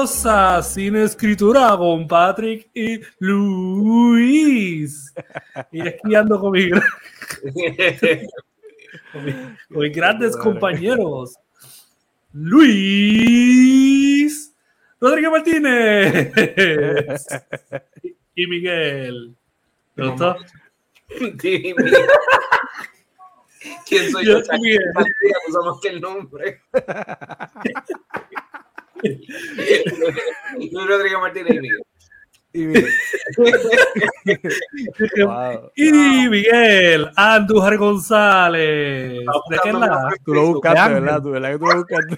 Bienvenidos a Cine Escritura con Patrick y Luis. Y aquí ando con, mi- con mi- con mis grandes compañeros. Luis Rodríguez Martínez y Miguel. ¿Te gustó? ¿Quién soy Yo yo? también. Usamos que el nombre. Luis Rodríguez Martínez y Miguel. Y mire, wow. Y Miguel Andújar González. ¿De qué lado? Tú lo buscaste. ¿verdad? Tú, ¿verdad tú lo buscaste?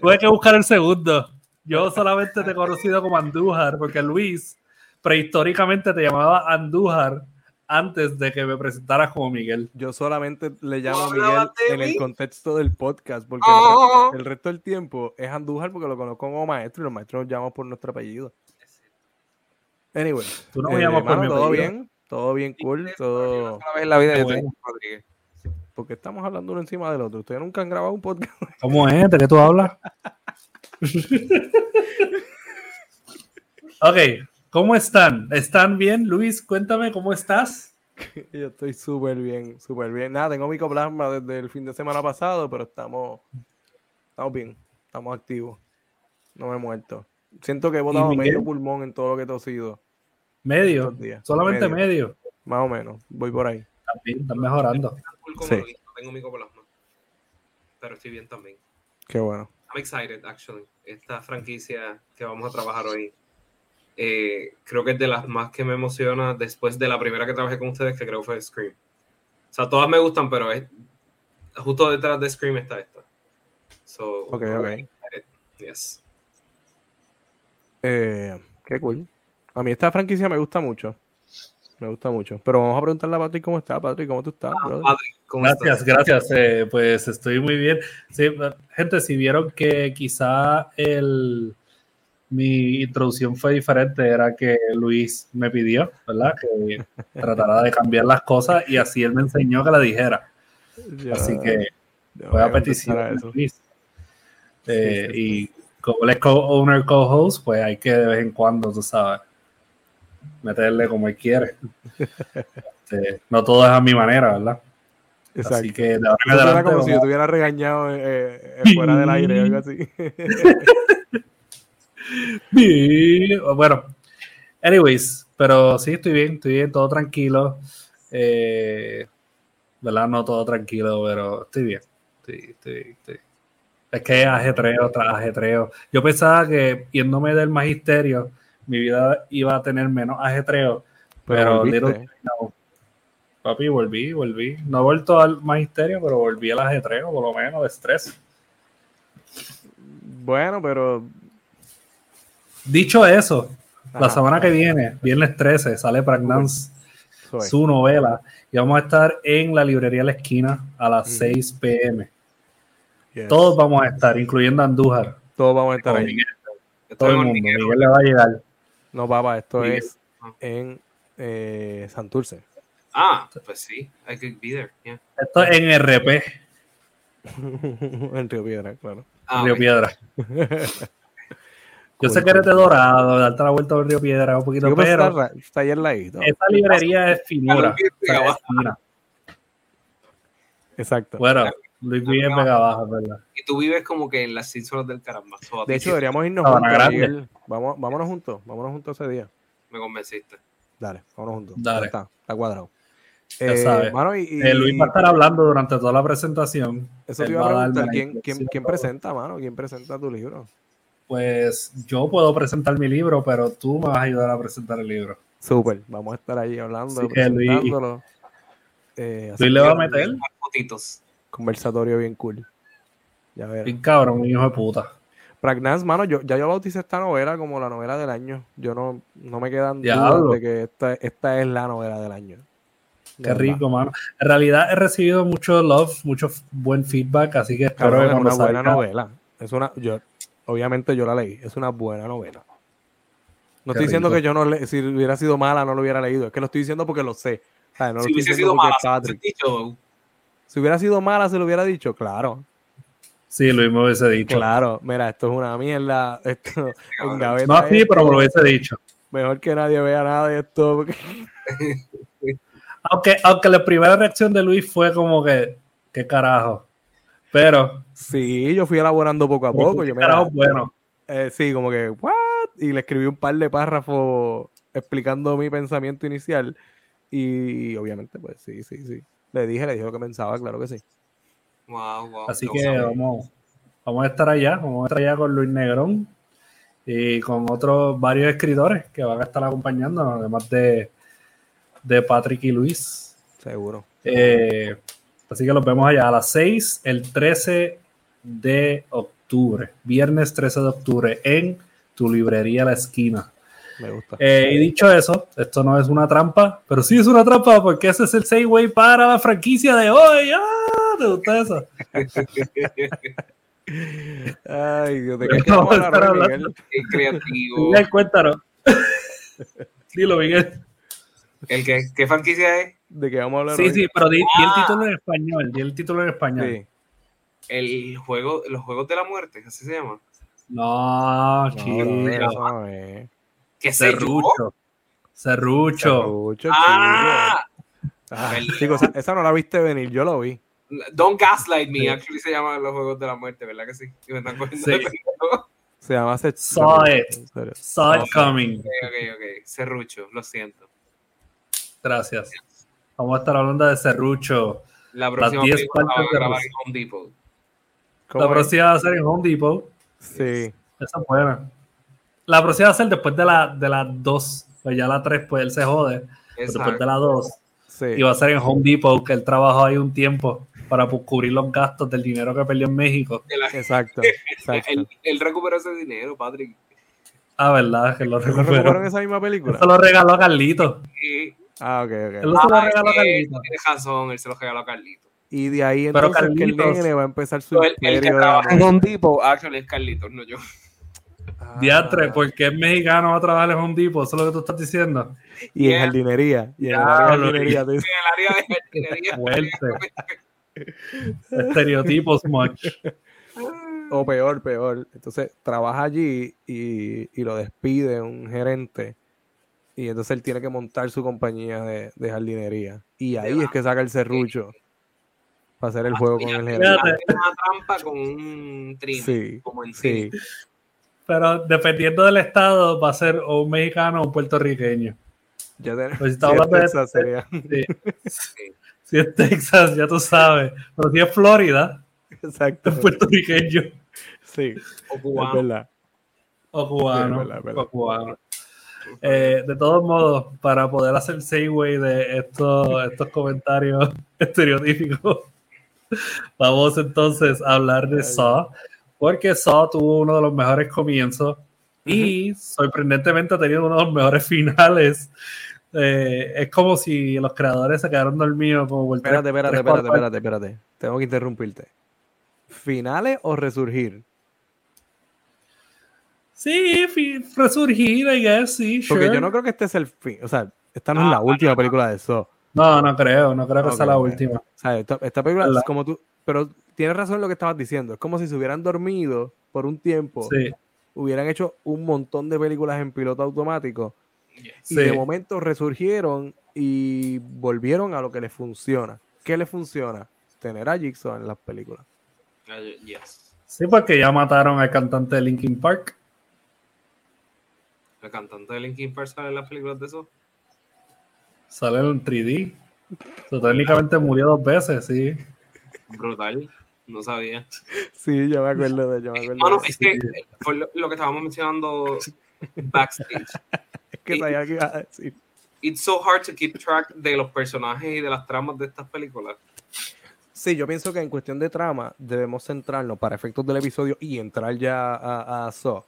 Tuve que buscar el segundo. Yo solamente te he conocido como Andújar, porque Luis prehistóricamente te llamaba Andújar antes de que me presentaras como Miguel. Yo solamente le llamo a ¿No Miguel en el contexto del podcast, porque Oh. el, re- el resto del tiempo es Andújar porque lo conozco como maestro y los maestros nos llamamos por nuestro apellido. Anyway, Tú no me eh, llamas por mano, mi todo apellido. bien, todo bien cool, todo... Una vez en la vida Qué yo bueno. tengo Rodríguez. porque estamos hablando uno encima del otro. Ustedes nunca han grabado un podcast. ¿Cómo es? ¿De qué tú hablas? ok, ¿cómo están? ¿Están bien? Luis, cuéntame, ¿cómo estás? Yo estoy súper bien, súper bien. Nada, tengo micoplasma desde el fin de semana pasado, pero estamos, estamos bien, estamos activos. No me he muerto. Siento que he botado medio pulmón en todo lo que he tosido. Medio, solamente Medio. medio. Más o menos, voy por ahí. También, están mejorando. Sí. Tengo micoplasma. Pero estoy bien también. Qué bueno. I'm excited, actually. Esta franquicia que vamos a trabajar hoy, eh, creo que es de las más que me emociona después de la primera que trabajé con ustedes, que creo fue Scream. O sea, todas me gustan, pero es, justo detrás de Scream está esta. So, Ok, ok. Yes. Eh, qué cool. A mí esta franquicia me gusta mucho. Me gusta mucho. Pero vamos a preguntarle a Patrick cómo está. Patrick, ¿cómo tú estás? Patrick, ¿cómo Gracias, estás? gracias. eh, pues estoy muy bien. Sí, gente, si vieron que quizá el, mi introducción fue diferente, era que Luis me pidió, ¿verdad? Que tratara de cambiar las cosas y así él me enseñó que la dijera. Ya- Así que fue voy a petición de. Luis. Eh, Sí, sí, Y como él es co-owner, co-host, pues hay que de vez en cuando, tú sabes, meterle como él quiere. Este, no todo es a mi manera, ¿verdad? Exacto. Así que de ahora en adelante como si yo vamos- te hubiera regañado eh, eh, fuera del aire o algo así. Bueno, anyways, pero sí, estoy bien, estoy bien, todo tranquilo. Eh, ¿Verdad? No todo tranquilo, pero estoy bien. Estoy, estoy- estoy- Es que ajetreo tras ajetreo. Yo pensaba que yéndome del magisterio, mi vida iba a tener menos ajetreo, pero, papi, volví, volví. No he vuelto al magisterio, pero volví al ajetreo, por lo menos, de estrés. Bueno, pero Dicho eso, la semana que viene, viernes 13, sale Pragnance, su novela, y vamos a estar en la librería La Esquina a las Mm. 6 pm. Yes. Todos vamos a estar, incluyendo Andújar. Todos vamos a estar ahí. Miguel, todo el en mundo. Miguel le va a llegar. No, papá, esto Miguel. es en eh, Santurce. Ah, pues sí, I could be there. Yeah. Esto es en RP, en Río Piedra, claro. Ah, Río. Piedra. Yo sé que eres de. Dorado, darte la vuelta por Río Piedra un poquito, pues, pero está, está ahí al ladito. esta librería es finura. Claro, o sea, pega es fina. Exacto. Bueno, Luis vive en Vega Baja, ¿verdad? Y tú vives como que en las islas del caramba. So, a De hecho, deberíamos irnos juntos. Miguel. Vamos, vámonos juntos, vámonos juntos ese día. me convenciste. Dale, vámonos juntos. Dale. Ya Está, está cuadrado. Ya sabes. mano, y, y- Eh, Luis va a estar hablando durante toda la presentación. Eso te iba a preguntar, ¿quién, quién, quién presenta, mano? ¿Quién presenta tu libro? Pues yo puedo presentar mi libro, pero tú me vas a ayudar a presentar el libro. Súper, vamos a estar ahí hablando, Así que, Luis- presentándolo. Eh, Luis le va a meter. Fotitos. Conversatorio bien cool. Ya verás. Bien cabrón, un hijo de puta. Pragnance, mano, yo, ya yo bauticé esta novela como la novela del año. Yo no, no me quedan dudas de que esta, esta es la novela del año. Qué rico, mano. En realidad he recibido mucho love, mucho buen feedback, así que espero Cabrón, que es una buena salga- novela. Es una, yo, obviamente yo la leí. Es una buena novela. No Qué estoy diciendo rico. que yo no le, si hubiera sido mala no lo hubiera leído. Es que lo estoy diciendo porque lo sé. O sea, no lo si hubiese sido mala, es Patrick. dicho, Si hubiera sido mala, se lo hubiera dicho, claro. Sí, Luis me hubiese dicho. Claro, mira, esto es una mierda. Esto en gaveta No, sí, esto, pero me lo hubiese dicho. Mejor que nadie vea nada de esto. porque- Aunque, aunque la primera reacción de Luis fue como que, ¿qué carajo? Pero, Sí, yo fui elaborando poco a poco. Yo, ¿qué mira, carajo bueno? eh, sí, como que, ¿what? Y le escribí un par de párrafos explicando mi pensamiento inicial. Y obviamente, pues sí, sí, sí. Le dije, le dije lo que pensaba, claro que sí. Wow, wow. Así que sabía. vamos, vamos a estar allá, vamos a estar allá con Luis Negrón y con otros varios escritores que van a estar acompañándonos, además de, de Patrick y Luis. Seguro. Eh, así que los vemos allá a las 6, el 13 de octubre, viernes 13 de octubre, en tu librería La Esquina. Me gusta. Eh, y dicho eso, esto no es una trampa, pero sí es una trampa porque ese es el segue para la franquicia de hoy. ¡Ah! ¿Te gusta eso? Ay, Dios, ¿de qué vamos a vamos a hablar estar hablando- Miguel? Qué creativo. Miguel, cuéntanos. Dilo, Miguel. ¿El que, ¿Qué franquicia es? ¿De qué vamos a hablar Sí, hoy? sí, pero di, di Ah. el título en español. Di el título en español. Sí. El juego, los juegos de la muerte, así se llama. No, eso no es. ¿Qué sé yo? Serrucho. Serrucho. Serrucho, Ah. Ah, el- esa, esa no la viste venir, yo lo vi. Don't Gaslight Me, Sí. actually se llaman los juegos de la muerte, ¿verdad que sí? Y me están cogiendo Sí. de pendejo. Se llama Set- Saw it. Saw it coming. Ok, ok, ok. Serrucho, lo siento. Gracias. Vamos a estar hablando de Serrucho. La próxima 10 película la grabar en Home Depot. ¿Cómo La es? próxima va a ser en Home Depot. Sí. Esa es buena. La próxima va a ser después de la, de las 2. Pues ya la 3, pues él se jode. Después de la 2. Sí. Y va a ser en Home Depot, que él trabajó ahí un tiempo para pues, cubrir los gastos del dinero que perdió en México. La- Exacto. Exacto. Él, él recuperó ese dinero, Patrick. Ah, verdad, que lo ¿No recuperó en esa misma película? Eso lo regaló a Carlito. Y, Ah, ok, Él ok. no se lo Ah, regaló a Carlito. Tienes razón, él se lo regaló a Carlito. Y de ahí Pero entonces que el Carlitos- nene va a empezar su el, el que trabaja en. Home Depot, actually es Carlitos, no yo. Ah. Diatre, porque es mexicano va a trabajar en Home Depot, eso es lo que tú estás diciendo. Y en Yeah. jardinería. Y en el Ya, área de lo jardinería. En el área de jardinería. Fuerte. Estereotipos, much. O peor, peor. Entonces trabaja allí y, y lo despide un gerente. Y entonces él tiene que montar su compañía de, de jardinería. Y ahí es que saca el serrucho para hacer el juego con el gerente. Una trimmer con un trim. Sí, como en sí. Pero dependiendo del estado, va a ser o un mexicano o un puertorriqueño. Ya tenemos. Pues si de- sería. Sí. Si es Texas, ya tú sabes. Pero si es Florida, Exacto. es puertorriqueño Sí, O es cubano. verdad. o cubano. Sí, es verdad, es verdad. o cubano. Eh, de todos modos, para poder hacer segue de estos, estos comentarios estereotípicos, vamos entonces a hablar de. Saw, porque Saw tuvo uno de los mejores comienzos y sorprendentemente ha tenido uno de los mejores finales. Eh, es como si los creadores se quedaron dormidos como Espérate, espérate, espérate, espérate, espérate. Tengo que interrumpirte. ¿Finales o resurgir? Sí, resurgir, I guess, sí, Porque sure. yo no creo que este es el fin. O sea, esta no es la última película de Saw. No, no creo, no creo que sea la última. O sea, esta, esta película ¿Verdad? es como tú. Pero tienes razón en lo que estabas diciendo. Es como si se hubieran dormido por un tiempo. Sí, Hubieran hecho un montón de películas en piloto automático. Y sí. de momento resurgieron y volvieron a lo que les funciona. ¿Qué les funciona? Tener a Jigsaw en las películas. Ah, Yes. Sí, porque ya mataron al cantante de Linkin Park. El cantante de Linkin Park sale en las películas de eso. Sale en 3D. So, técnicamente murió dos veces, sí. Brutal. No sabía. Sí, yo me acuerdo de yo me acuerdo Mano, de- es que fue lo, lo que estábamos mencionando backstage. es que sabía que iba a decir. It's so hard to keep track de los personajes y de las tramas de estas películas. Sí, yo pienso que en cuestión de trama debemos centrarnos para efectos del episodio y entrar ya a, a Saw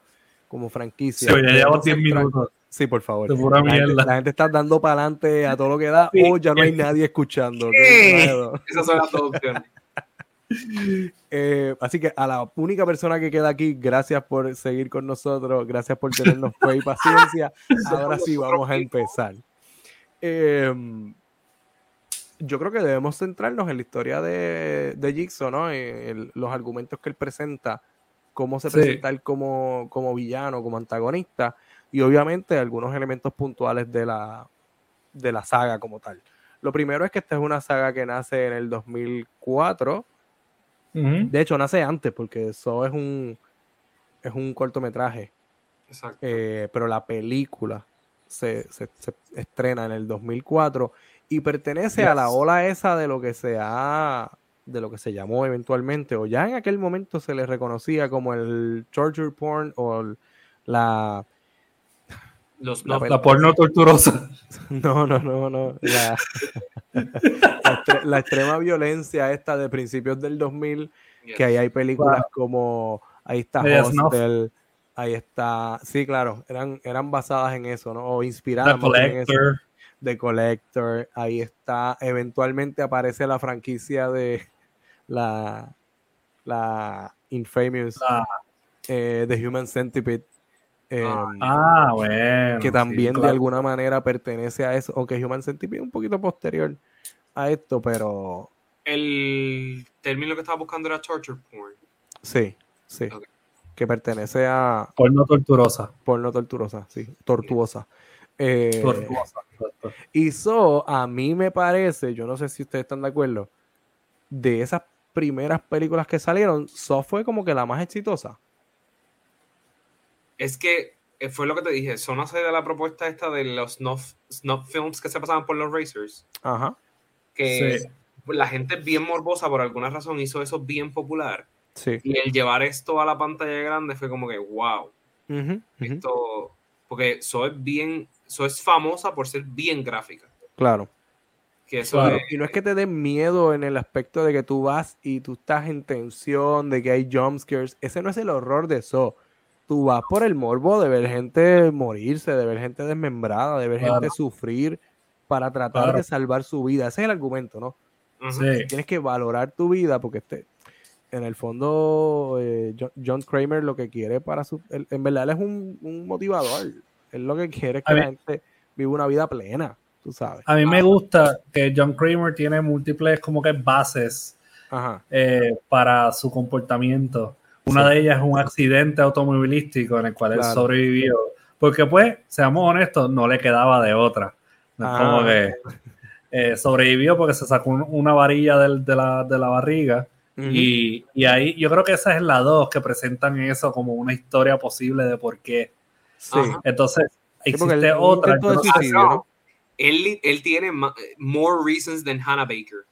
como franquicia. Sí, ya llevamos Debemos 10 centrar- minutos. Sí, por favor. La, gente, la gente está dando para adelante a todo lo que da Sí. o ya no hay nadie escuchando. Esas son las dos opciones. Eh, así que a la única persona que queda aquí, gracias por seguir con nosotros, gracias por tenernos fe y paciencia. Ahora sí vamos a empezar. Eh, yo creo que debemos centrarnos en la historia de, de Jigsaw, ¿no? En los argumentos que él presenta, cómo se presenta él como, como villano, como antagonista, y obviamente algunos elementos puntuales de la, de la saga como tal. Lo primero es que esta es una saga que nace en el 2004. De hecho, nace antes, porque eso es un, es un cortometraje. Exacto. Eh, pero la película se, estrena en el 2004 y pertenece a la ola esa de lo que se ha, de lo que se llamó eventualmente, o ya en aquel momento se le reconocía como el torture porn o la la, porno torturosa. No, no, no, no. La, la, extrema violencia esta de principios del 2000, que ahí hay películas como, ahí está Hostel, ahí está, sí, claro, eran, eran basadas en eso, ¿no? O inspiradas en eso. The Collector, ahí está, eventualmente aparece la franquicia de la, la Infamous, eh, The Human Centipede, Em, ah, bueno. Que también de alguna manera pertenece a eso, aunque Human Centipede es un poquito posterior a esto, pero... El término que estaba buscando era torture porn. Sí, sí. Que pertenece a... Porno torturosa. Porno torturosa, sí. Tortuosa. Eh. Y so, a mí me parece, yo no sé si ustedes están de acuerdo, de esas primeras películas que salieron, So fue como que la más exitosa es que eh, fue lo que te dije, son hace de la propuesta esta de los snuff, films que se pasaban por los racers. Ajá. Que la gente bien morbosa por alguna razón hizo eso bien popular. Sí. Y el llevar esto a la pantalla grande fue como que, wow. Esto, porque eso es bien, eso es famosa por ser bien gráfica. Claro. Que eso Y no es que te dé miedo en el aspecto de que tú vas y tú estás en tensión, de que hay jumpscares. Ese no es el horror de eso tú vas por el morbo de ver gente morirse, de ver gente desmembrada, de ver gente sufrir para tratar de salvar su vida. Ese es el argumento, ¿no? Tienes que valorar tu vida porque este, en el fondo eh, John, Kramer lo que quiere para su... en verdad él es un, motivador. Él lo que quiere es que la gente viva una vida plena, tú sabes. A mí me gusta que John Kramer tiene múltiples como que bases eh, para su comportamiento. Una de ellas es un accidente automovilístico en el cual él sobrevivió. Porque pues, seamos honestos, no le quedaba de otra. como ah. que eh, sobrevivió porque se sacó una varilla de, la, barriga. y, ahí yo creo que esa es la dos que presentan eso como una historia posible de por qué. Entonces, existe otra. él, él, tiene more reasons than Hannah Baker.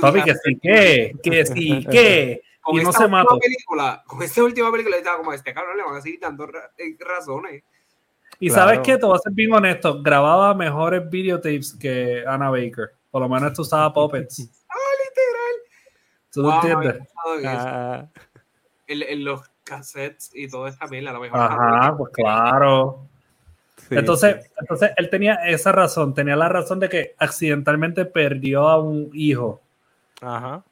Papi, que sí, ¿qué? Que sí, ¿qué? con esta última película, con esta última película estaba como este cabrón le van a seguir dando eh, razones. Y sabes qué, te voy a ser bien honesto, grababa mejores videotapes que Anna Baker. Por lo menos esto usaba puppets. ah, literal. ¿Tú entiendes? Ah. En, los cassettes y todo esa también, a lo mejor. Ajá, pues claro. entonces, entonces, él tenía esa razón, tenía la razón de que accidentalmente perdió a un hijo. Ajá.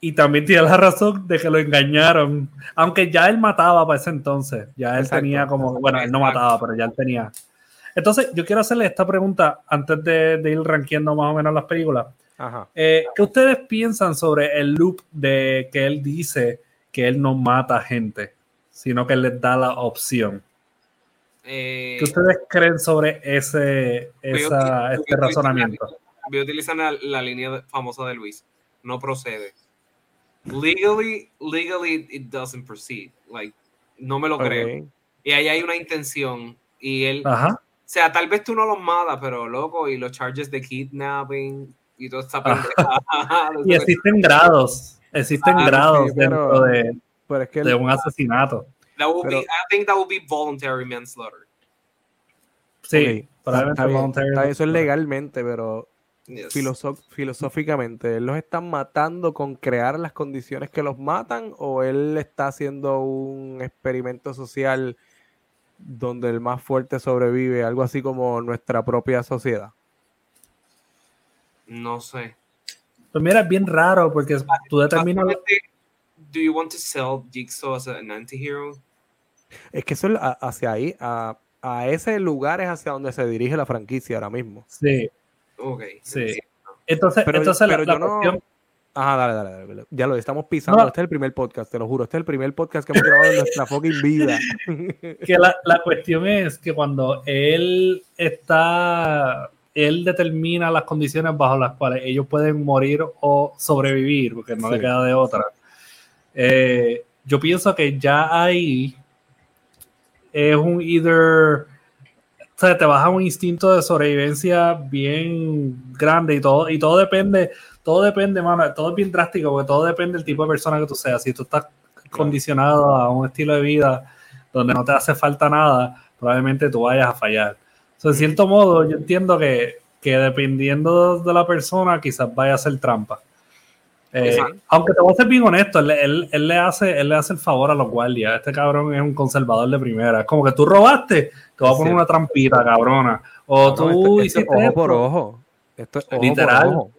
Y también tiene la razón de que lo engañaron. Aunque ya él mataba para ese entonces. Ya él tenía como. Bueno, él no mataba, pero ya él tenía. Entonces, yo quiero hacerle esta pregunta antes de, ir rankeando más o menos las películas. Ajá. Eh, ¿Qué ustedes piensan sobre el loop de que él dice que él no mata gente, sino que él les da la opción? Eh, ¿Qué ustedes creen sobre ese, esa, este razonamiento? Voy a utilizar la, la línea famosa de Luis. No procede legally, legally it doesn't proceed. Like, no me lo creo. Y ahí hay una intención. Y él, o sea, tal vez tú no los matas, pero loco, y los charges de kidnapping y todo está Y existen grados, existen grados dentro de, de un asesinato. That would be, I think that would be voluntary manslaughter. Sí, probablemente Eso es legalmente, pero filosóficamente, ¿él los está matando con crear las condiciones que los matan o él está haciendo un experimento social donde el más fuerte sobrevive, algo así como nuestra propia sociedad? No sé. Pues mira, es bien raro porque tú determinas... Do you want to sell Jigsaw as an anti-hero? Es que eso es hacia ahí, a, a ese lugar es hacia donde se dirige la franquicia ahora mismo. Sí, Ok. Sí. Entonces, Pero, entonces la- pero la yo no. cuestión- Ajá, dale, dale, dale. Ya lo estamos pisando. No. Este es el primer podcast, te lo juro. Este es el primer podcast que hemos grabado en nuestra fucking vida. que la, la cuestión es que cuando él está, él determina las condiciones bajo las cuales ellos pueden morir o sobrevivir, porque no le Sí. queda de otra. Eh, yo pienso que ya ahí es un either, o sea, te baja un instinto de sobrevivencia bien grande y todo, y todo depende, todo depende, mano, todo es bien drástico, porque todo depende del tipo de persona que tú seas. Si tú estás condicionado a un estilo de vida donde no te hace falta nada, probablemente tú vayas a fallar. O sea, en cierto modo, yo entiendo que, que dependiendo de la persona, quizás vaya a ser trampa. Eh, Exacto. aunque te voy a ser bien honesto, él, él- él le hace, él le hace el favor a los guardias. Este cabrón es un conservador de primera. Es como que tú robaste, te voy a poner Sí. una trampita, cabrona. O No, tú esto- esto es hiciste ojo esto. por ojo. Esto es ojo Literal. por ojo.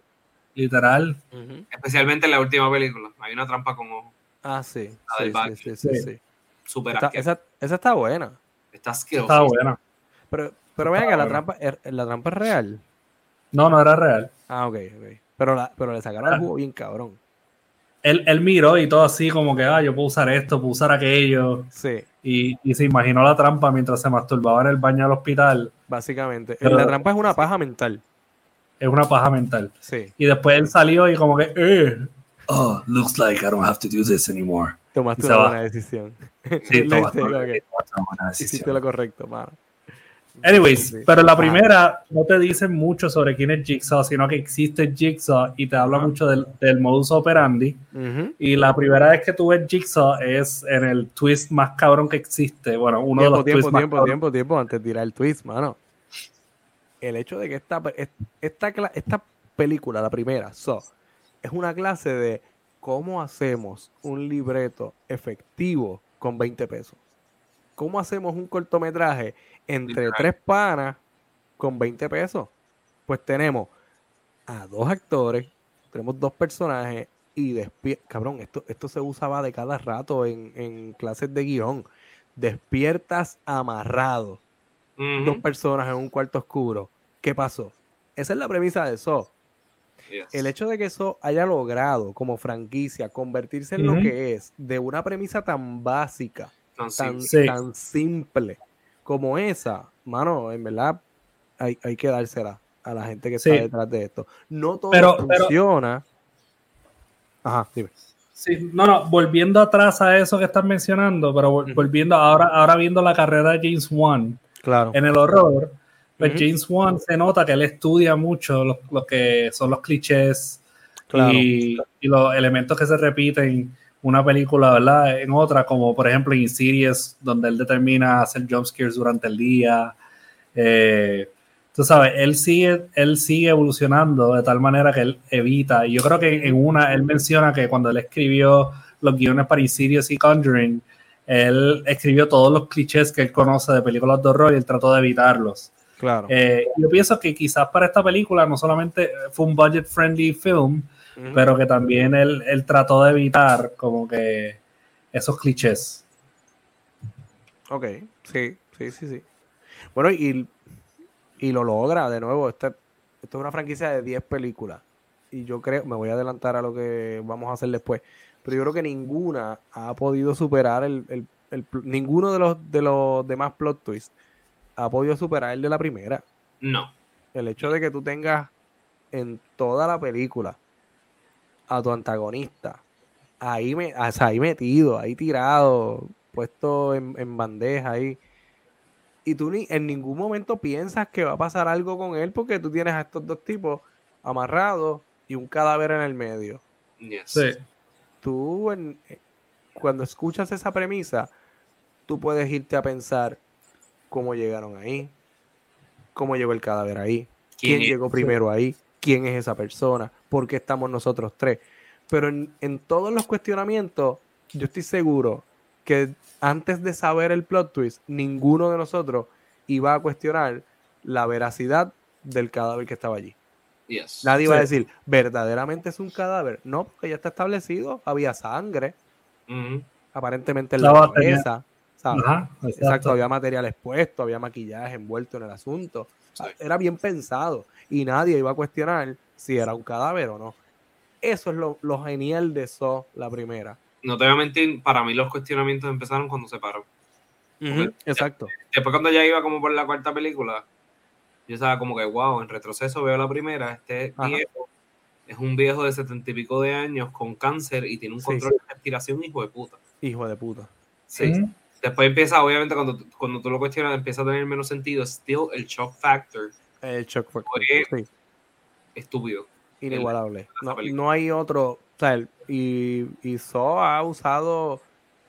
Literal. Especialmente en la última película. Hay una trampa con ojo. Ah, sí. La Sí, del sí, sí, sí, Sí. asqueroso. esa, esa está buena. Está asqueroso. Está buena. Pero, pero vean que la trampa, es- la trampa es real. No, no era real. Ah, ok, ok. Pero, la, pero le sacaron Ah. el jugo bien cabrón. Él, él miró y todo así como que, ah, yo puedo usar esto, puedo usar aquello. Sí, Y, y se imaginó la trampa mientras se masturbaba en el baño del hospital. básicamente. Pero- la trampa es una paja mental. Es una paja mental. Sí. Y después él salió y como que, eh. Oh, looks like I don't have to do this anymore. Tomaste una buena decisión. Sí, Le toma, hice, toma, ok. toma una Hiciste decisión. lo correcto, mano. Anyways, pero la Ah. primera no te dicen mucho sobre quién es Jigsaw, sino que existe Jigsaw y te habla mucho del, del modus operandi. Y la primera vez que tú ves Jigsaw es en el twist más cabrón que existe. Bueno, uno de Tiempo, los tiempo, twists más tiempo, cabrones. tiempo, tiempo, antes de tirar el twist, mano. El hecho de que esta, esta, esta película, la primera, So, es una clase de cómo hacemos un libreto efectivo con 20 pesos. ¿Cómo hacemos un cortometraje entre tres panas con 20 pesos? Pues tenemos a dos actores, tenemos dos personajes y despierta. Cabrón, esto, esto se usaba de cada rato en, en clases de guion. Despiertas amarrado, dos personas en un cuarto oscuro. ¿Qué pasó? Esa es la premisa de eso. Yes. El hecho de que eso haya logrado como franquicia convertirse en lo que es de una premisa tan básica, Tan tan, simple. Sí. tan simple como esa, mano, en verdad hay, hay que dársela a la gente que Sí. está detrás de esto. No todo Pero- pero- funciona. Ajá, dime. Sí, no, no, volviendo atrás a eso que estás mencionando, pero volviendo ahora, ahora viendo la carrera de James Wan Claro. en el horror, pues. James Wan se nota que él estudia mucho lo, lo que son los clichés Claro. y, y los elementos que se repiten una película, ¿verdad? En otra, como por ejemplo en Insidious, donde él determina hacer jumpscares durante el día. Eh, tú sabes, él sigue, él sigue evolucionando de tal manera que él evita, y yo creo que en una, él menciona que cuando él escribió los guiones para Insidious y Conjuring, él escribió todos los clichés que él conoce de películas de horror y él trató de evitarlos. Claro. Eh, yo pienso que quizás para esta película no solamente fue un budget friendly film, Pero que también él, él trató de evitar como que esos clichés. Ok, sí, sí, sí, sí. Bueno, y, y lo logra de nuevo. Este, esto es una franquicia de 10 películas. Y yo creo, me voy a adelantar a lo que vamos a hacer después. Pero yo creo que ninguna ha podido superar el, el- el ninguno de los de los demás plot twists ha podido superar el de la primera. No. El hecho de que tú tengas en toda la película a tu antagonista ahí, me, o sea, ahí metido, ahí tirado, puesto en, en bandeja ahí. Y tú ni, en ningún momento piensas que va a pasar algo con él porque tú tienes a estos dos tipos amarrados y un cadáver en el medio. Yes. Sí. Tú, en- cuando escuchas esa premisa, tú puedes irte a pensar cómo llegaron ahí, cómo llegó el cadáver ahí, quién ¿Quién llegó primero ahí, quién es esa persona, por qué estamos nosotros tres. Pero en, en todos los cuestionamientos, yo estoy seguro que antes de saber el plot twist, ninguno de nosotros iba a cuestionar la veracidad del cadáver que estaba allí. Yes. Nadie iba a decir, ¿verdaderamente es un cadáver? No, porque ya está establecido, había sangre, Ujú. aparentemente en La la batería. cabeza, ¿sabes? Ajá, Exacto, exacto. había material expuesto, había maquillaje envuelto en el asunto. Sí. Era bien pensado y nadie iba a cuestionar si era un cadáver o no. Eso es lo, lo genial de eso, la primera. No te voy a mentir, para mí los cuestionamientos empezaron cuando se paró. Ujú, Exacto. Después cuando ya iba como por la cuarta película, yo estaba como que, wow, en retroceso veo la primera, este Ajá. viejo es un viejo de setenta y pico de años con cáncer y tiene un Sí, control de respiración hijo de puta. Hijo de puta. Sí. Después empieza, obviamente, cuando, tú- cuando tú lo cuestionas, empieza a tener menos sentido. Still, el shock factor, El shock factor. Sí, estúpido. inigualable. No, no hay otro. O sea, el- y, y Saw ha usado,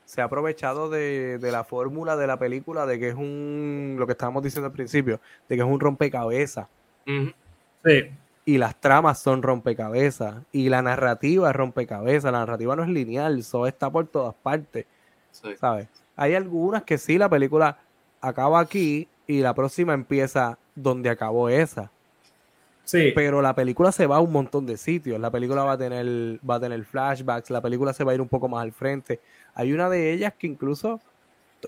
se ha aprovechado de, de la fórmula de la película de que es un, lo que estábamos diciendo al principio, de que es un rompecabezas. Sí. y las tramas son rompecabezas y la narrativa es rompecabezas, la narrativa no es lineal, eso está por todas partes, Sí. ¿sabes? Hay algunas que sí, la película acaba aquí y la próxima empieza donde acabó esa, Sí. pero la película se va a un montón de sitios, la película va a tener va a tener flashbacks, la película se va a ir un poco más al frente. Hay una de ellas que incluso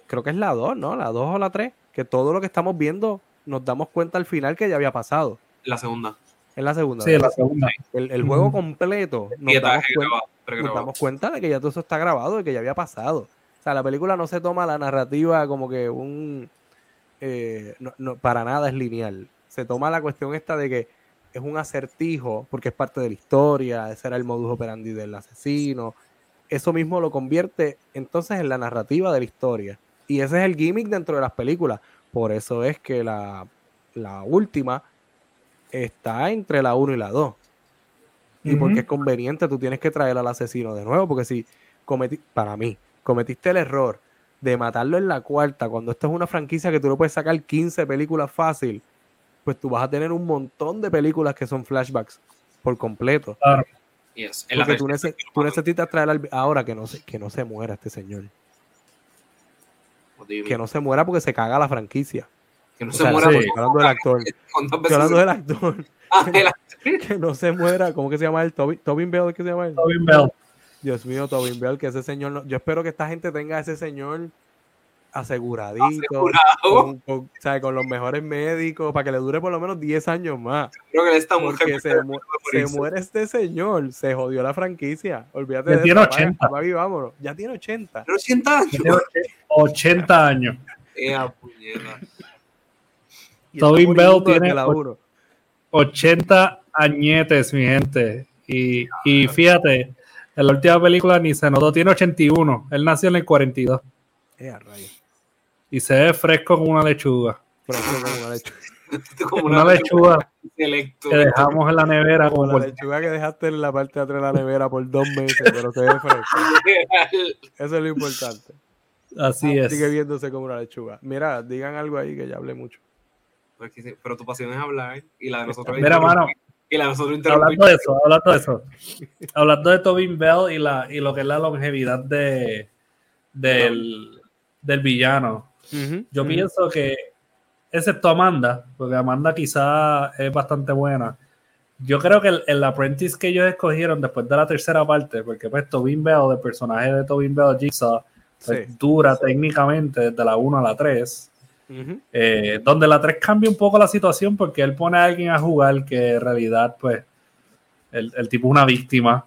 creo que es la 2, ¿no? La 2 o la 3, que todo lo que estamos viendo nos damos cuenta al final que ya había pasado. La segunda. En la segunda. Sí, ¿verdad? la segunda. El, el juego completo nos Y está damos, cuenta, grabado, nos damos cuenta de que ya todo eso está grabado, de que ya había pasado. O sea, la película no se toma la narrativa como que un... eh, no, no, para nada es lineal. Se toma la cuestión esta de que es un acertijo, porque es parte de la historia, ese era el modus operandi del asesino. Eso mismo lo convierte entonces en la narrativa de la historia. Y ese es el gimmick dentro de las películas. Por eso es que la, la última está entre la 1 y la 2. Y porque es conveniente, tú tienes que traer al asesino de nuevo, porque si cometí, para mí, cometiste el error de matarlo en la cuarta, cuando esto es una franquicia que tú no puedes sacar 15 películas fácil, pues tú vas a tener un montón de películas que son flashbacks por completo. Claro. Yes. Porque tú, necesitas traer al, ahora que no se, que no se muera este señor. Que no se muera porque se caga la franquicia. Que no O se sea, muera. sí. porque- estoy hablando del actor. ¿Cuántas Estoy hablando del actor. Ah, Que no se muera. ¿Cómo que se llama él? Tobin, Tobin Bell, ¿qué se llama él? Tobin Bell. Dios mío, Tobin Bell, que ese señor, no- yo espero que esta gente tenga a ese señor aseguradito, Asegurado. Con, con- o sea, con los mejores médicos, para que le dure por lo menos 10 años más. Creo que muy Porque se, mu- se muere este señor, se jodió la franquicia. Olvídate Ya de tiene eso, apaga- 80. apaga y vámonos. Ya tiene 80. Pero 80 años. Tiene 80 años. Ea, puñeta. Y Tobin Bell tiene la och- uno. 80 añetes, mi gente. Y, y fíjate, en la última película ni se notó, tiene 81. Él nació en el 42. Eh. Y se ve fresco como una lechuga. Es como una lechuga, como Una lechuga selecto. que dejamos en la nevera como como la por- lechuga que dejaste en la parte de atrás de la nevera por dos meses, pero se ve fresco. Eso es lo importante. Así es. Sigue viéndose como una lechuga. Mira, digan algo ahí que ya hablé mucho. Pero tu pasión es hablar y la de nosotros Mira, mano, y la de nosotros interrumpir. hablando de eso, hablando de eso. hablando de Tobin Bell y, la, y lo que es la longevidad de, del, del villano. Yo pienso que, excepto Amanda, porque Amanda quizá es bastante buena, yo creo que el, el apprentice que ellos escogieron después de la tercera parte, porque pues Tobin Bell, el personaje de Tobin Bell, Jigsaw, pues, Sí. dura técnicamente desde la 1 a la 3, Eh, donde la 3 cambia un poco la situación porque él pone a alguien a jugar que en realidad pues el, el tipo es una víctima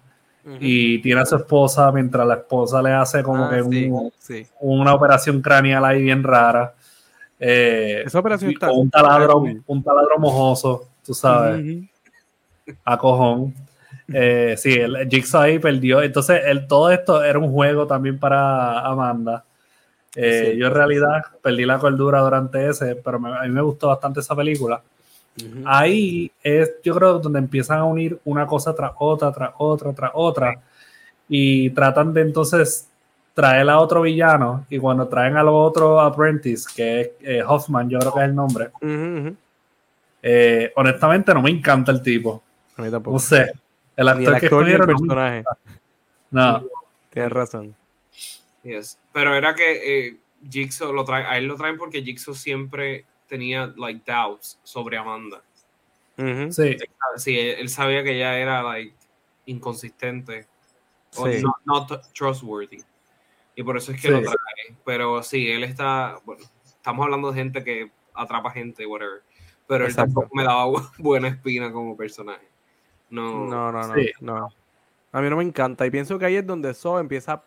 y tiene a su esposa mientras la esposa le hace como Ah, que sí, un- sí. una operación craneal ahí bien rara. Eh, Esa operación está- un taladro, un taladro mojoso, tú sabes, a cojón. Eh, sí, el Jigsaw ahí perdió. Entonces, el, todo esto era un juego también para Amanda. Eh, Sí. Yo en realidad perdí la cordura durante ese, pero me- a mí me gustó bastante esa película. Ahí es, yo creo, donde empiezan a unir una cosa tras otra, tras otra, tras otra, y tratan de entonces traer a otro villano, y cuando traen a los otro apprentice, que es eh, Hoffman, yo creo que es el nombre, eh, honestamente no me encanta el tipo. A mí tampoco. No sé, el Ni actor que ni el personaje. no, Tienes razón. Yes. Pero era que eh, Jigsaw lo trae, a él lo traen porque Jigsaw siempre tenía like doubts sobre Amanda. Ujú. sí, Sí, él, él sabía que ella era like inconsistente o Sí. not, not trustworthy. Y por eso es que Sí. lo trae. Pero sí, él está, bueno, estamos hablando de gente que atrapa gente, whatever. Pero él Exacto. tampoco me daba bu- buena espina como personaje. No, No, no, no, Sí. no. A mí no me encanta. Y pienso que ahí es donde eso empieza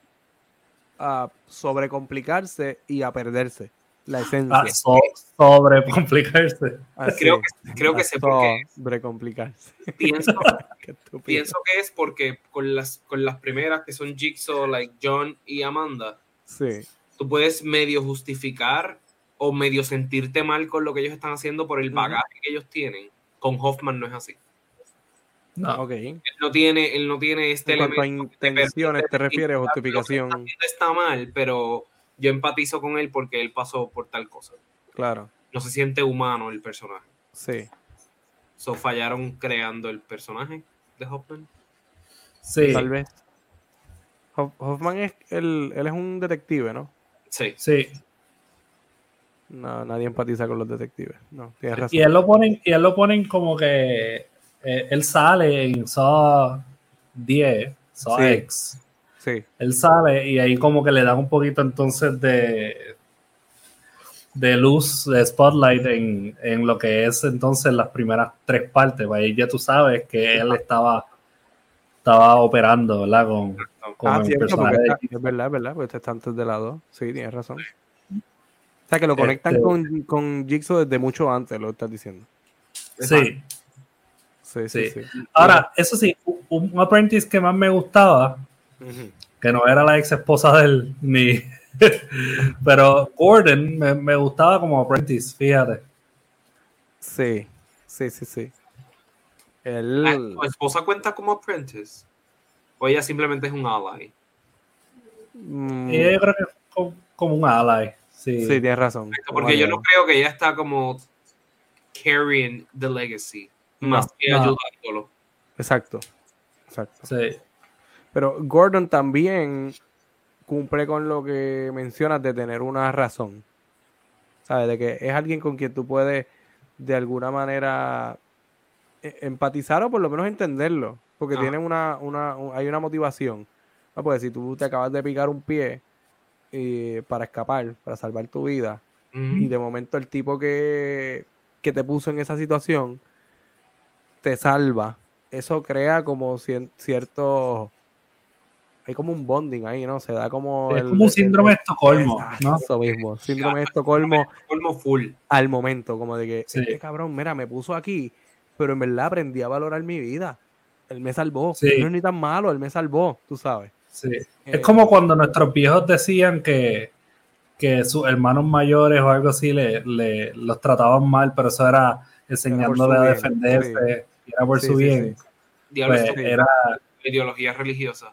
a sobrecomplicarse y a perderse la esencia. Ah, so- sobre complicarse. Así, creo que, creo que a sé por qué. Sobrecomplicarse. Pienso, pienso que es porque con las, con las primeras que son Jigsaw, like John y Amanda, Sí, tú puedes medio justificar o medio sentirte mal con lo que ellos están haciendo por el bagaje que ellos tienen. Con Hoffman no es así. No. ok. Él no tiene, él no tiene este En cuanto a elemento te intenciones te refieres, justificación. Está mal, pero yo empatizo con él porque él pasó por tal cosa. Claro, No se siente humano el personaje. sí. So fallaron creando el personaje de Hoffman. Sí, Tal vez. Hoff- Hoffman es, él, él es un detective, ¿no? Sí. sí. No, nadie empatiza con los detectives. No, tienes razón. Y él lo ponen, y él lo ponen como que eh, él sale en Saw 10, Saw Sí. X. Sí, Él sale y ahí como que le dan un poquito entonces de de luz, de spotlight en, en lo que es entonces las primeras tres partes. pues Ahí ya tú sabes que él estaba estaba operando, ¿verdad? Con, con ah, el cierto, personaje está- es verdad, es verdad, porque está antes de lado. Sí, tienes razón. O sea, que lo conectan Este- con, con Jigsaw desde mucho antes, lo estás diciendo. Sí. Sí, sí, Sí. sí. Ahora, eso sí, un, un apprentice que más me gustaba, que no era la ex esposa de él, ni. Pero Gordon me, me gustaba como apprentice, fíjate. Sí, sí, sí, sí. Ah, Él, ¿Tu esposa cuenta como apprentice? ¿O ella simplemente es un ally? mm, Y yo creo que es como, como un ally. Sí. sí, tienes razón. Porque yo no creo que ella está como carrying the legacy, No, más que no. ayudándolo. Exacto, exacto. sí. Pero Gordon también cumple con lo que mencionas de tener una razón. ¿Sabes? De que es alguien con quien tú puedes de alguna manera e- empatizar o por lo menos entenderlo. Porque Ah. tiene una, una, un- hay una motivación. No, porque si tú te acabas de picar un pie eh, para escapar, para salvar tu vida, y de momento el tipo que, que te puso en esa situación te salva. Eso crea como cien- cierto. Hay como un bonding ahí, ¿no? Se da como. Es el- como un el- síndrome de Estocolmo, ¿no? Eso mismo. Síndrome de Estocolmo Colmo full. al momento, como de que Sí. este cabrón, mira, me puso aquí, pero en verdad aprendí a valorar mi vida. Él me salvó. Sí. No es ni tan malo, él me salvó, tú sabes. Sí. Eh, Es como cuando nuestros viejos decían que, que sus hermanos mayores o algo así le, le- los trataban mal, pero eso era enseñándole a bien, defenderse, y era por Sí, su sí, bien. sí. Diablo, Pues, era ideología religiosa.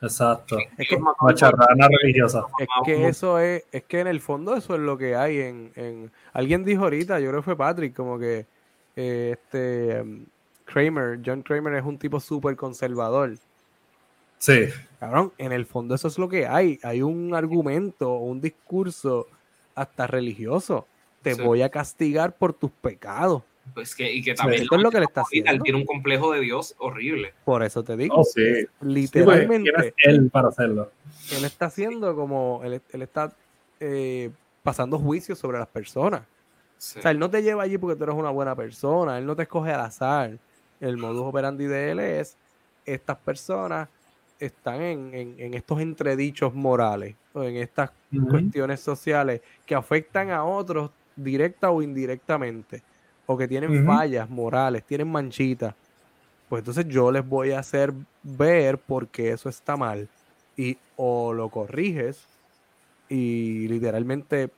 exacto. Es que, Macharrana religiosa. Es que eso es, es que en el fondo eso es lo que hay en, en- alguien dijo ahorita, yo creo que fue Patrick, como que eh, este um, Kramer, John Kramer es un tipo súper conservador. Sí, Cabrón, en el fondo eso es lo que hay. Hay un argumento, un discurso hasta religioso. Te Sí. voy a castigar por tus pecados. Pues que, y que también Esto es lo que le está haciendo. tiene un complejo de Dios horrible. Por eso te digo. Oh, sí. Sí, Literalmente, ¿quién es él para hacerlo. él está haciendo como, él, él está eh, pasando juicios sobre las personas. Sí. O sea, él no te lleva allí porque tú eres una buena persona, él no te escoge al azar. El modus operandi de él es, estas personas están en, en- en estos entredichos morales o en estas cuestiones sociales que afectan a otros directa o indirectamente o que tienen fallas morales, tienen manchitas. Pues entonces yo les voy a hacer ver por qué eso está mal y o lo corriges y literalmente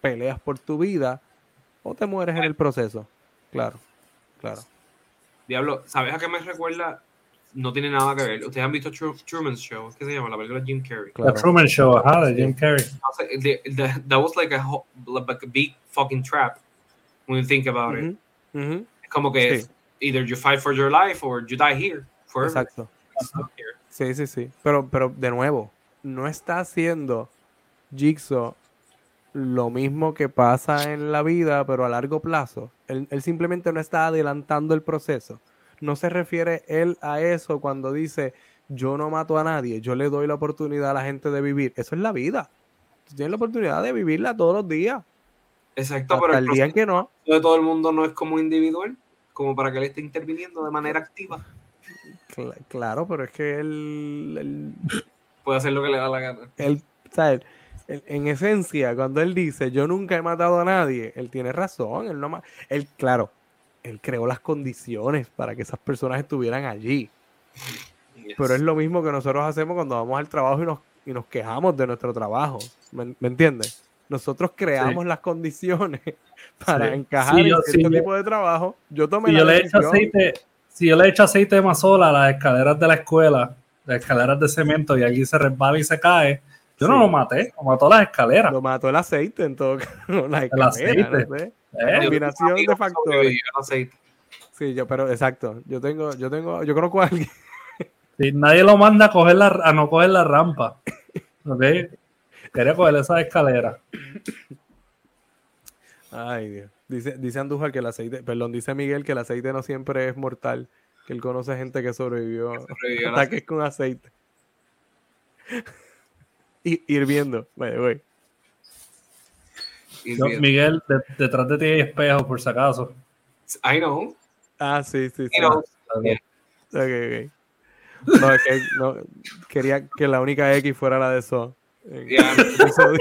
peleas por tu vida o te mueres en el proceso. Claro, claro. Diablo, ¿sabes a qué me recuerda? No tiene nada que ver. Ustedes han visto Tru- Truman's Show, ¿qué se llama? La película de Jim Carrey. claro. The Truman Show, ajá, de Jim Carrey. That was like a, ho- like a big fucking trap when you think about it. Es como que Sí. either you fight for your life or you die here forever. Exacto. Here. Sí, sí, sí. Pero, pero de nuevo, no está haciendo Jigsaw lo mismo que pasa en la vida, pero a largo plazo. Él, él simplemente no está adelantando el proceso. No se refiere él a eso cuando dice yo no mato a nadie, yo le doy la oportunidad a la gente de vivir. Eso es la vida. Tú tienes la oportunidad de vivirla todos los días. Exacto, Hasta pero el el día en proceso que no. de todo el mundo no es como individual. como para que él esté interviniendo de manera activa. Cla- claro, pero es que él, él, Puede hacer lo que le da la gana. él, ¿sabes? Él- en esencia, cuando él dice yo nunca he matado a nadie, él tiene razón. Él no ma- él, claro, él creó las condiciones para que esas personas estuvieran allí. Yes. Pero es lo mismo que nosotros hacemos cuando vamos al trabajo y nos, y nos quejamos de nuestro trabajo. ¿Me, me entiendes? Nosotros creamos las condiciones para Sí. encajar Sí, en yo- tipo de trabajo. Yo tomé Si la yo le echo aceite, si yo le echo aceite de mazola a las escaleras de la escuela, las escaleras de cemento, y aquí se resbala y se cae, yo no lo maté, lo mató las escaleras. Lo mató el aceite en todo caso. La El aceite. no sé. ¿eh? combinación de factores. aceite. Sí, yo, pero exacto. Yo tengo, yo tengo, yo conozco a alguien. Sí, nadie lo manda a, coger la, a no coger la rampa. ¿Ok? Quería coger esa escalera. Ay, Dios. Dice, dice Andújar que el aceite, perdón, dice Miguel que el aceite no siempre es mortal. Que él conoce gente que sobrevivió a Sobrevivió ataques con aceite. Y hirviendo, by the way. Y No, bien. Miguel, de- detrás de ti hay espejos, por si acaso. I know. Ah, sí, sí, sí. You know. Ok, ok. No, es que no, quería que la única X fuera la de So. Episodio.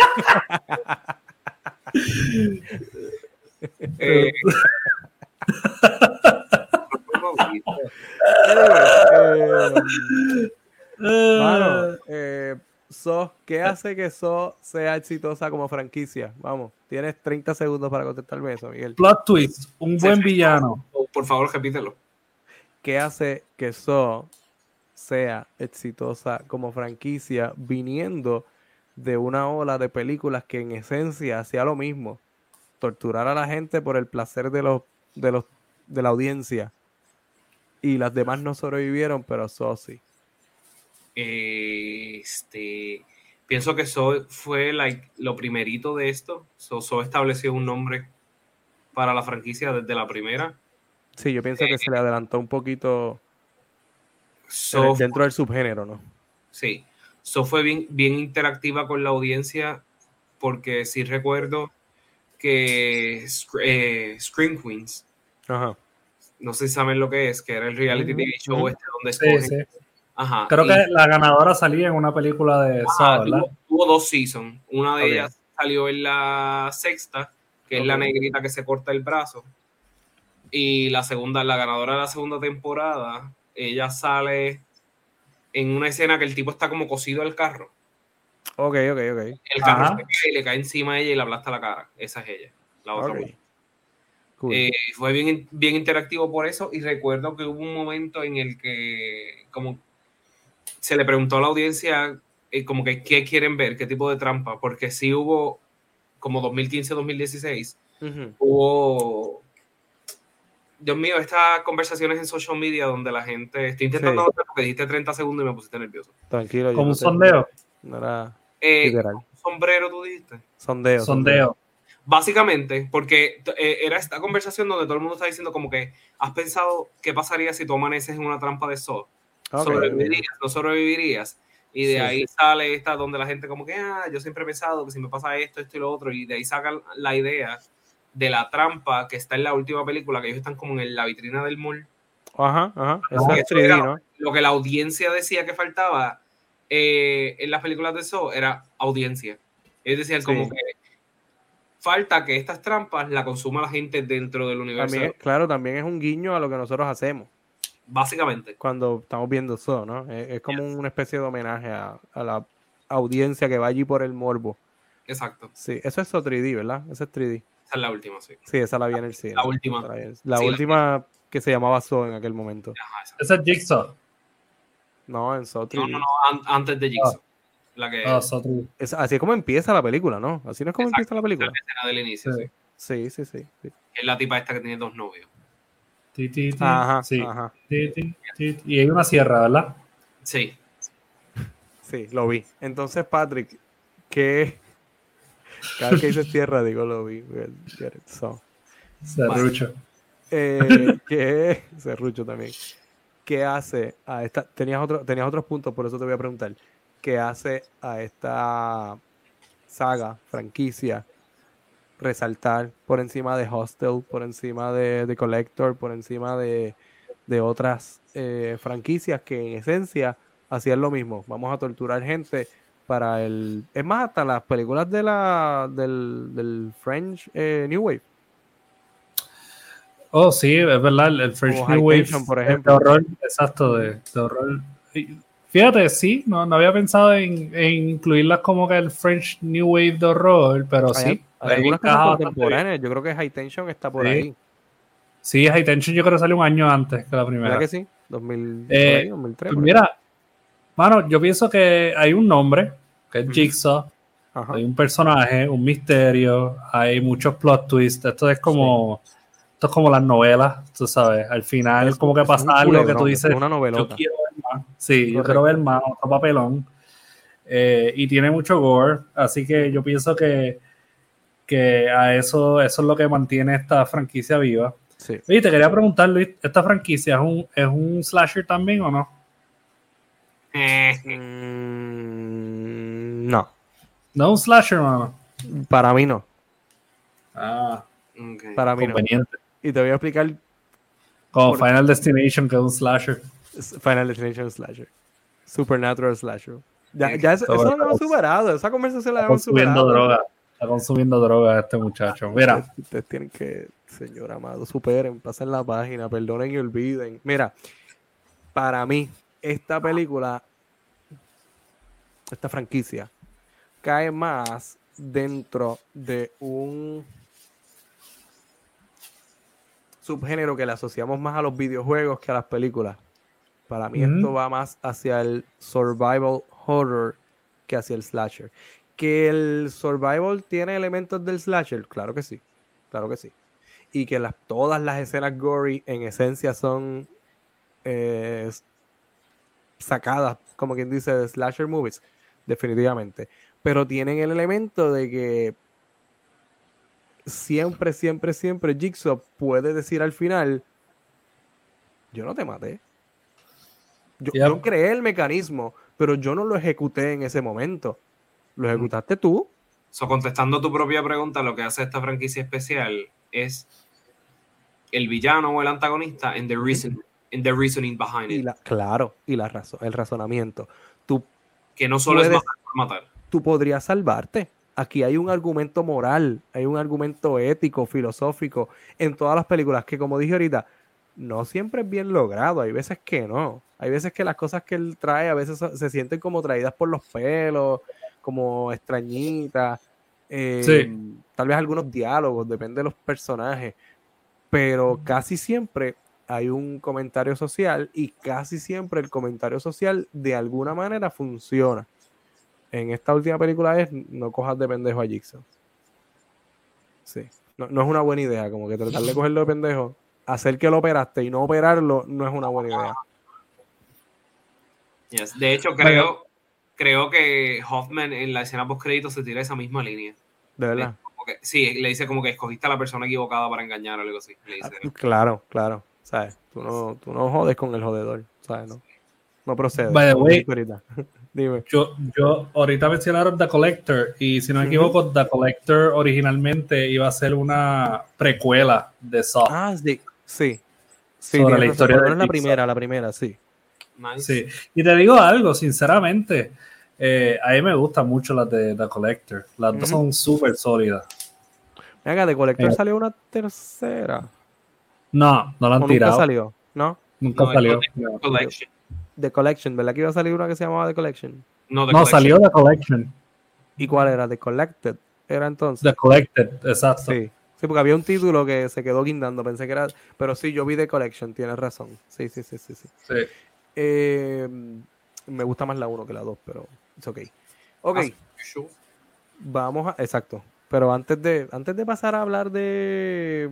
Eh, eh, Eh, Mano, eh, So, ¿qué hace que So sea exitosa como franquicia? Vamos, tienes 30 segundos para contestarme eso, Miguel. plot twist, un buen villano. Por favor, repítelo. ¿Qué hace que So sea exitosa como franquicia viniendo de una ola de películas que en esencia hacía lo mismo? Torturar a la gente por el placer de los, de los, de la audiencia. Y las demás no sobrevivieron, pero So sí. Este, pienso que So fue like, lo primerito de esto. So, So estableció un nombre para la franquicia desde la primera. Sí, yo pienso que se le adelantó un poquito So, dentro del subgénero, ¿no? sí, So fue bien, bien interactiva con la audiencia porque sí recuerdo que eh, Scream Queens, Ajá. no sé si saben lo que es, que era el reality TV show ujú. este donde Sí, escogen- sí. Ajá, Creo y- que la ganadora salía en una película de Saw, ¿verdad? tuvo, tuvo dos seasons. Una de ellas salió en la sexta, que es la negrita que se corta el brazo. Y la segunda, la ganadora de la segunda temporada, ella sale en una escena que el tipo está como cosido al carro. Ok, ok, ok. El carro Ajá. se cae y le cae encima a ella y le aplasta la cara. Esa es ella, la otra. Ok. mujer. Cool. Eh, fue bien, bien interactivo por eso y recuerdo que hubo un momento en el que como se le preguntó a la audiencia eh, como que qué quieren ver, qué tipo de trampa, porque sí hubo como 2015-2016, Ujú. hubo, Dios mío, estas conversaciones en social media donde la gente, estoy intentando Sí. porque dijiste 30 segundos y me pusiste nervioso. Tranquilo. yo Como no un sondeo. No era Eh, literal. sombrero, tú dijiste. Sondeo. Sondeo. Básicamente, porque eh, era esta conversación donde todo el mundo está diciendo como que has pensado qué pasaría si tú amaneces en una trampa de sol. Ok, sobrevivirías, no sobrevivirías. Y de Sí, ahí sí. sale esta donde la gente como que, ah, yo siempre he pensado que si me pasa esto, esto y lo otro, y de ahí sacan la idea de la trampa que está en la última película, que ellos están como en la vitrina del mall. Ajá, ajá. Eso No, es eso 3D, era- ¿no? Lo que la audiencia decía que faltaba eh, en las películas de eso era audiencia. Es decir, como que falta que estas trampas la consuma la gente dentro del universo. También, claro, también es un guiño a lo que nosotros hacemos Básicamente. cuando estamos viendo eso, ¿no? Es, es como una especie de homenaje a, a la audiencia que va allí por el morbo. Exacto. Sí, eso es So 3D, ¿verdad? Eso es 3D. Esa es la última, sí. Sí, esa la vi en el cine. La última. La vi en- La Sí, la- última que se llamaba So en aquel momento. Ajá, esa. Es Jigsaw. No, en So 3D. No, no, no, an- antes de Jigsaw. La que Ah, Saw. Es- así es como empieza la película, ¿no? Así no es como Exacto. empieza la película. la escena del inicio, Sí. sí. Sí, sí, sí. sí. Es la tipa esta que tiene dos novios. Ti, ti, ti. Ajá, Sí. ajá. Ti, ti, ti. Y hay una sierra, ¿verdad? Sí. Sí, lo vi. Entonces, Patrick, ¿qué? Cada vez que dices tierra, digo lo vi. So, Serrucho. eh, ¿Qué? Serrucho también. ¿Qué hace a esta? Tenías, otro, tenías otros puntos, por eso te voy a preguntar. ¿Qué hace a esta saga, franquicia, resaltar por encima de Hostel, por encima de, de Collector, por encima de, de otras eh, franquicias que en esencia hacían lo mismo. Vamos a torturar gente para el... Es más, hasta las películas de la, del, del French eh, New Wave. Oh, sí, es verdad, el, el French Como New High Wave Tension, por de ejemplo. horror, exacto, de, de horror. Fíjate, sí, no, no había pensado en, en incluirlas como que el French New Wave de horror, pero Hay, sí. hay algunas que son contemporáneas. Yo creo que High Tension está por Sí, ahí. Sí, High Tension yo creo que salió un año antes que la primera. ¿Verdad que sí? 2000, Eh, ahí, 2003. Pues mira, mano, yo pienso que hay un nombre, que es. Jigsaw, hay un personaje, un misterio, hay muchos plot twists. Esto es como, esto es como las novelas, tú sabes. Al final, Es- como que pasa algo que tú es dices. una Yo quiero ver más. Sí, yo quiero ver más, otro papelón. Eh, y tiene mucho gore, así que yo pienso que, que a eso, eso es lo que mantiene esta franquicia viva. Sí. Oye, te quería preguntar, Luis, ¿esta franquicia es un, es un slasher también o no? Eh, Mm, no, No es un slasher, mano. para mí no. Ah. Para mí no. Y te voy a explicar Como Por- Final Destination, que es un slasher. Final Destination Slasher. Supernatural Slasher. Ya, eso, eso lo hemos superado. Esa conversación la hemos consumiendo superado. droga. Está consumiendo droga este muchacho. Mira, Ustedes tienen que, señor amado, superen, pasen la página, perdonen y olviden. Mira, para mí, esta película, esta franquicia, cae más dentro de un subgénero que le asociamos más a los videojuegos que a las películas. Para mí Ujú. esto va más hacia el survival horror que hacia el slasher. Que el survival tiene elementos del slasher, claro que sí, claro que sí. Y que las, todas las escenas gory en esencia son eh, sacadas, como quien dice, de slasher movies, definitivamente. Pero tienen el elemento de que siempre, siempre, siempre Jigsaw puede decir al final, yo no te maté. Yo, creé el mecanismo, pero yo no lo ejecuté en ese momento. Lo ejecutaste tú. So, contestando tu propia pregunta, lo que hace esta franquicia especial es el villano o el antagonista en the reason, in the reasoning behind Y it. la, claro, y la razón, el razonamiento. Tú, Que no solo es matar por matar. tú podrías salvarte. Aquí hay un argumento moral, hay un argumento ético, filosófico en todas las películas que, como dije ahorita, no siempre es bien logrado. Hay veces que no. Hay veces que las cosas que él trae a veces se sienten como traídas por los pelos, como extrañitas. eh, Sí. Tal vez algunos diálogos, depende de los personajes. Pero casi siempre hay un comentario social y casi siempre el comentario social de alguna manera funciona. En esta última película es no cojas de pendejo a Jigsaw. Sí. No, no es una buena idea, como que tratar de cogerlo de pendejo, hacer que lo operaste y no operarlo no es una buena idea. Yes. De hecho, creo, creo que Hoffman en la escena post crédito se tira esa misma línea. De verdad. Como que- sí, le dice como que escogiste a la persona equivocada para engañar o algo así. Le dice. Claro, claro. ¿Sabes? Tú no, tú no jodes con el jodedor. ¿Sabes? No, no procede. By the way-. Dime. yo, yo ahorita mencionaron The Collector y si no me equivoco, The Collector originalmente iba a ser una precuela de Saw. Ah, sí. Sí. Sí, Sobre la historia pero de la primera, la primera, sí. Nice. Sí, y te digo algo, sinceramente, eh, a mí me gustan mucho las de The Collector. Las dos son súper sólidas. Venga, de Collector Eh. salió una tercera. No, no la ¿O han nunca tirado. salió? ¿No? Nunca No, salió. el Collection. The Collection, ¿verdad que iba a salir una que se llamaba The Collection? No, The No, Collection. salió The Collection. ¿Y cuál era? The Collected. Era entonces. The Collected, exacto. Sí. Sí, porque había un título que se quedó guindando. Pensé que era. Pero sí, yo vi The Collection, tienes razón. Sí, sí, sí, sí. sí. Sí. Eh, me gusta más la 1 que la 2, pero es ok. Ok, Ah, vamos a. Exacto. Pero antes de, antes de pasar a hablar de,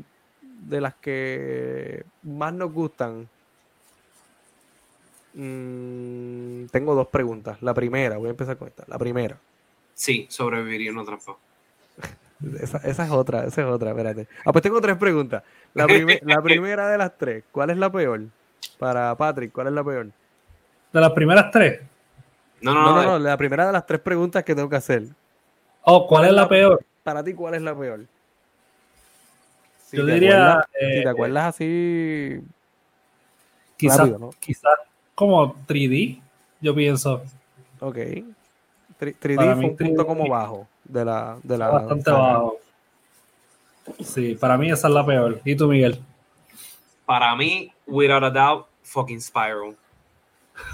de las que más nos gustan, mm, tengo dos preguntas. La primera, voy a empezar con esta. La primera. Sí, sobreviviría en trampa. Esa, esa es otra, esa es otra, espérate. Ah, pues tengo tres preguntas. La, prime- la primera de las tres, ¿cuál es la peor? Para Patrick, ¿cuál es la peor? De las primeras tres. No, no, No, no. no, no, la primera de las tres preguntas que tengo que hacer. Oh, ¿cuál es la peor? Para ti, ¿cuál es la peor? Si Yo te diría, acuerdas- si eh, te acuerdas así, Quizás ¿no? quizás como 3D, yo pienso. ok. Tri- 3D Para fue mí un punto 3D como bajo de la, de la bastante bajo. Sí, para mí esa es la peor. ¿Y tú, Miguel? Para mí, without a doubt, fucking Spiral.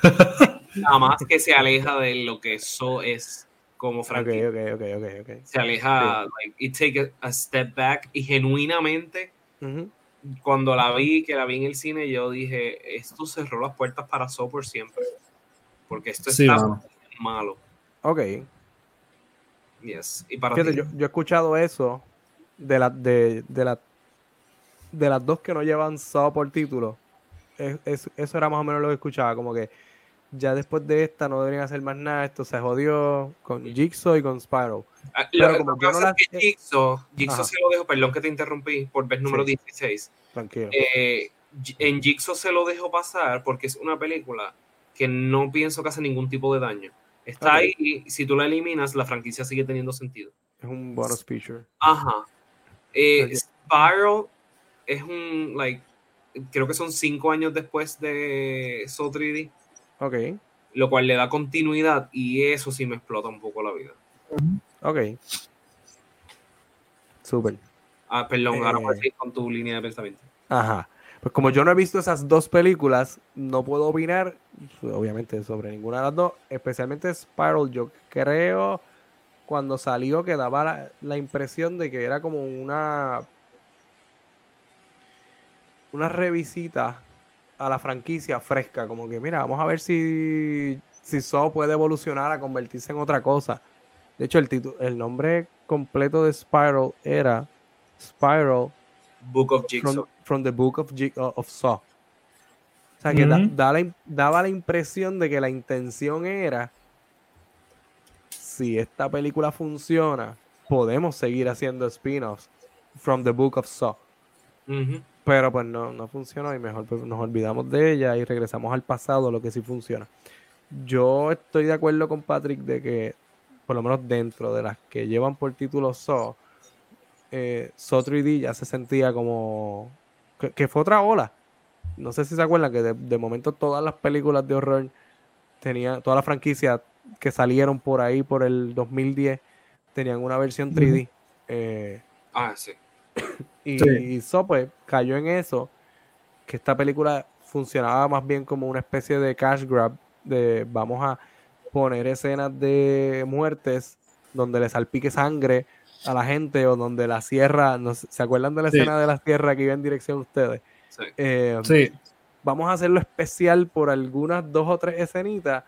Nada más que se aleja de lo que eso es como ok. Se aleja, like, it take a, a step back y genuinamente cuando la vi, que la vi en el cine, yo dije, esto cerró las puertas para So por siempre. Porque esto Sí, está mano. malo. Ok. Yes. Y para Fíjate, yo, yo he escuchado eso de, la, de, de, la, de las dos que no llevan Saw por título. Es- es- eso era más o menos lo que escuchaba, como que ya después de esta no deberían hacer más nada, esto se jodió con Jigsaw y con Spyro. Ah, pero lo, como lo que no pasa las- es que Jigsaw, Jigsaw se lo dejo, perdón que te interrumpí por vez número Sí. 16. Tranquilo. Eh, en Jigsaw se lo dejo pasar porque es una película que no pienso que hace ningún tipo de daño. Está ahí y si tú la eliminas, la franquicia sigue teniendo sentido. es un bonus feature. Ajá. Eh. Spiral es un, like, creo que son cinco años después de Soul 3D, Ok, lo cual le da continuidad y eso sí me explota un poco la vida. ok. Súper. Ah, perdón, ahora Eh. voy a seguir con tu línea de pensamiento. Ajá. Pues como yo no he visto esas dos películas, no puedo opinar, obviamente, sobre ninguna de las dos. Especialmente Spiral, yo creo cuando salió que daba la, la impresión de que era como una una revisita a la franquicia fresca, como que mira, vamos a ver si si Saw puede evolucionar a convertirse en otra cosa. De hecho, el título, el nombre completo de Spiral era Spiral Book of Jigsaw. from, from the book of, Jig- of Saw. O sea, que da- la daba la impresión de que la intención era, si esta película funciona, podemos seguir haciendo spin-offs from the book of Saw. Ujú. Pero pues no, no funcionó y mejor pues, nos olvidamos de ella y regresamos al pasado, lo que sí funciona. Yo estoy de acuerdo con Patrick de que, por lo menos dentro de las que llevan por título Saw, eh, Saw 3D ya se sentía como que, que fue otra ola. No sé si se acuerdan que de, de momento todas las películas de horror tenían, todas las franquicias que salieron por ahí por el 2010 tenían una versión 3D. Eh, Ah, sí. y, Sí. y pues cayó en eso, que esta película funcionaba más bien como una especie de cash grab, de vamos a poner escenas de muertes donde le salpique sangre a la gente o donde la sierra, no sé, ¿se acuerdan de la Sí. escena de la sierra que iba en dirección a ustedes? sí. Eh, Sí, Vamos a hacerlo especial por algunas dos o tres escenitas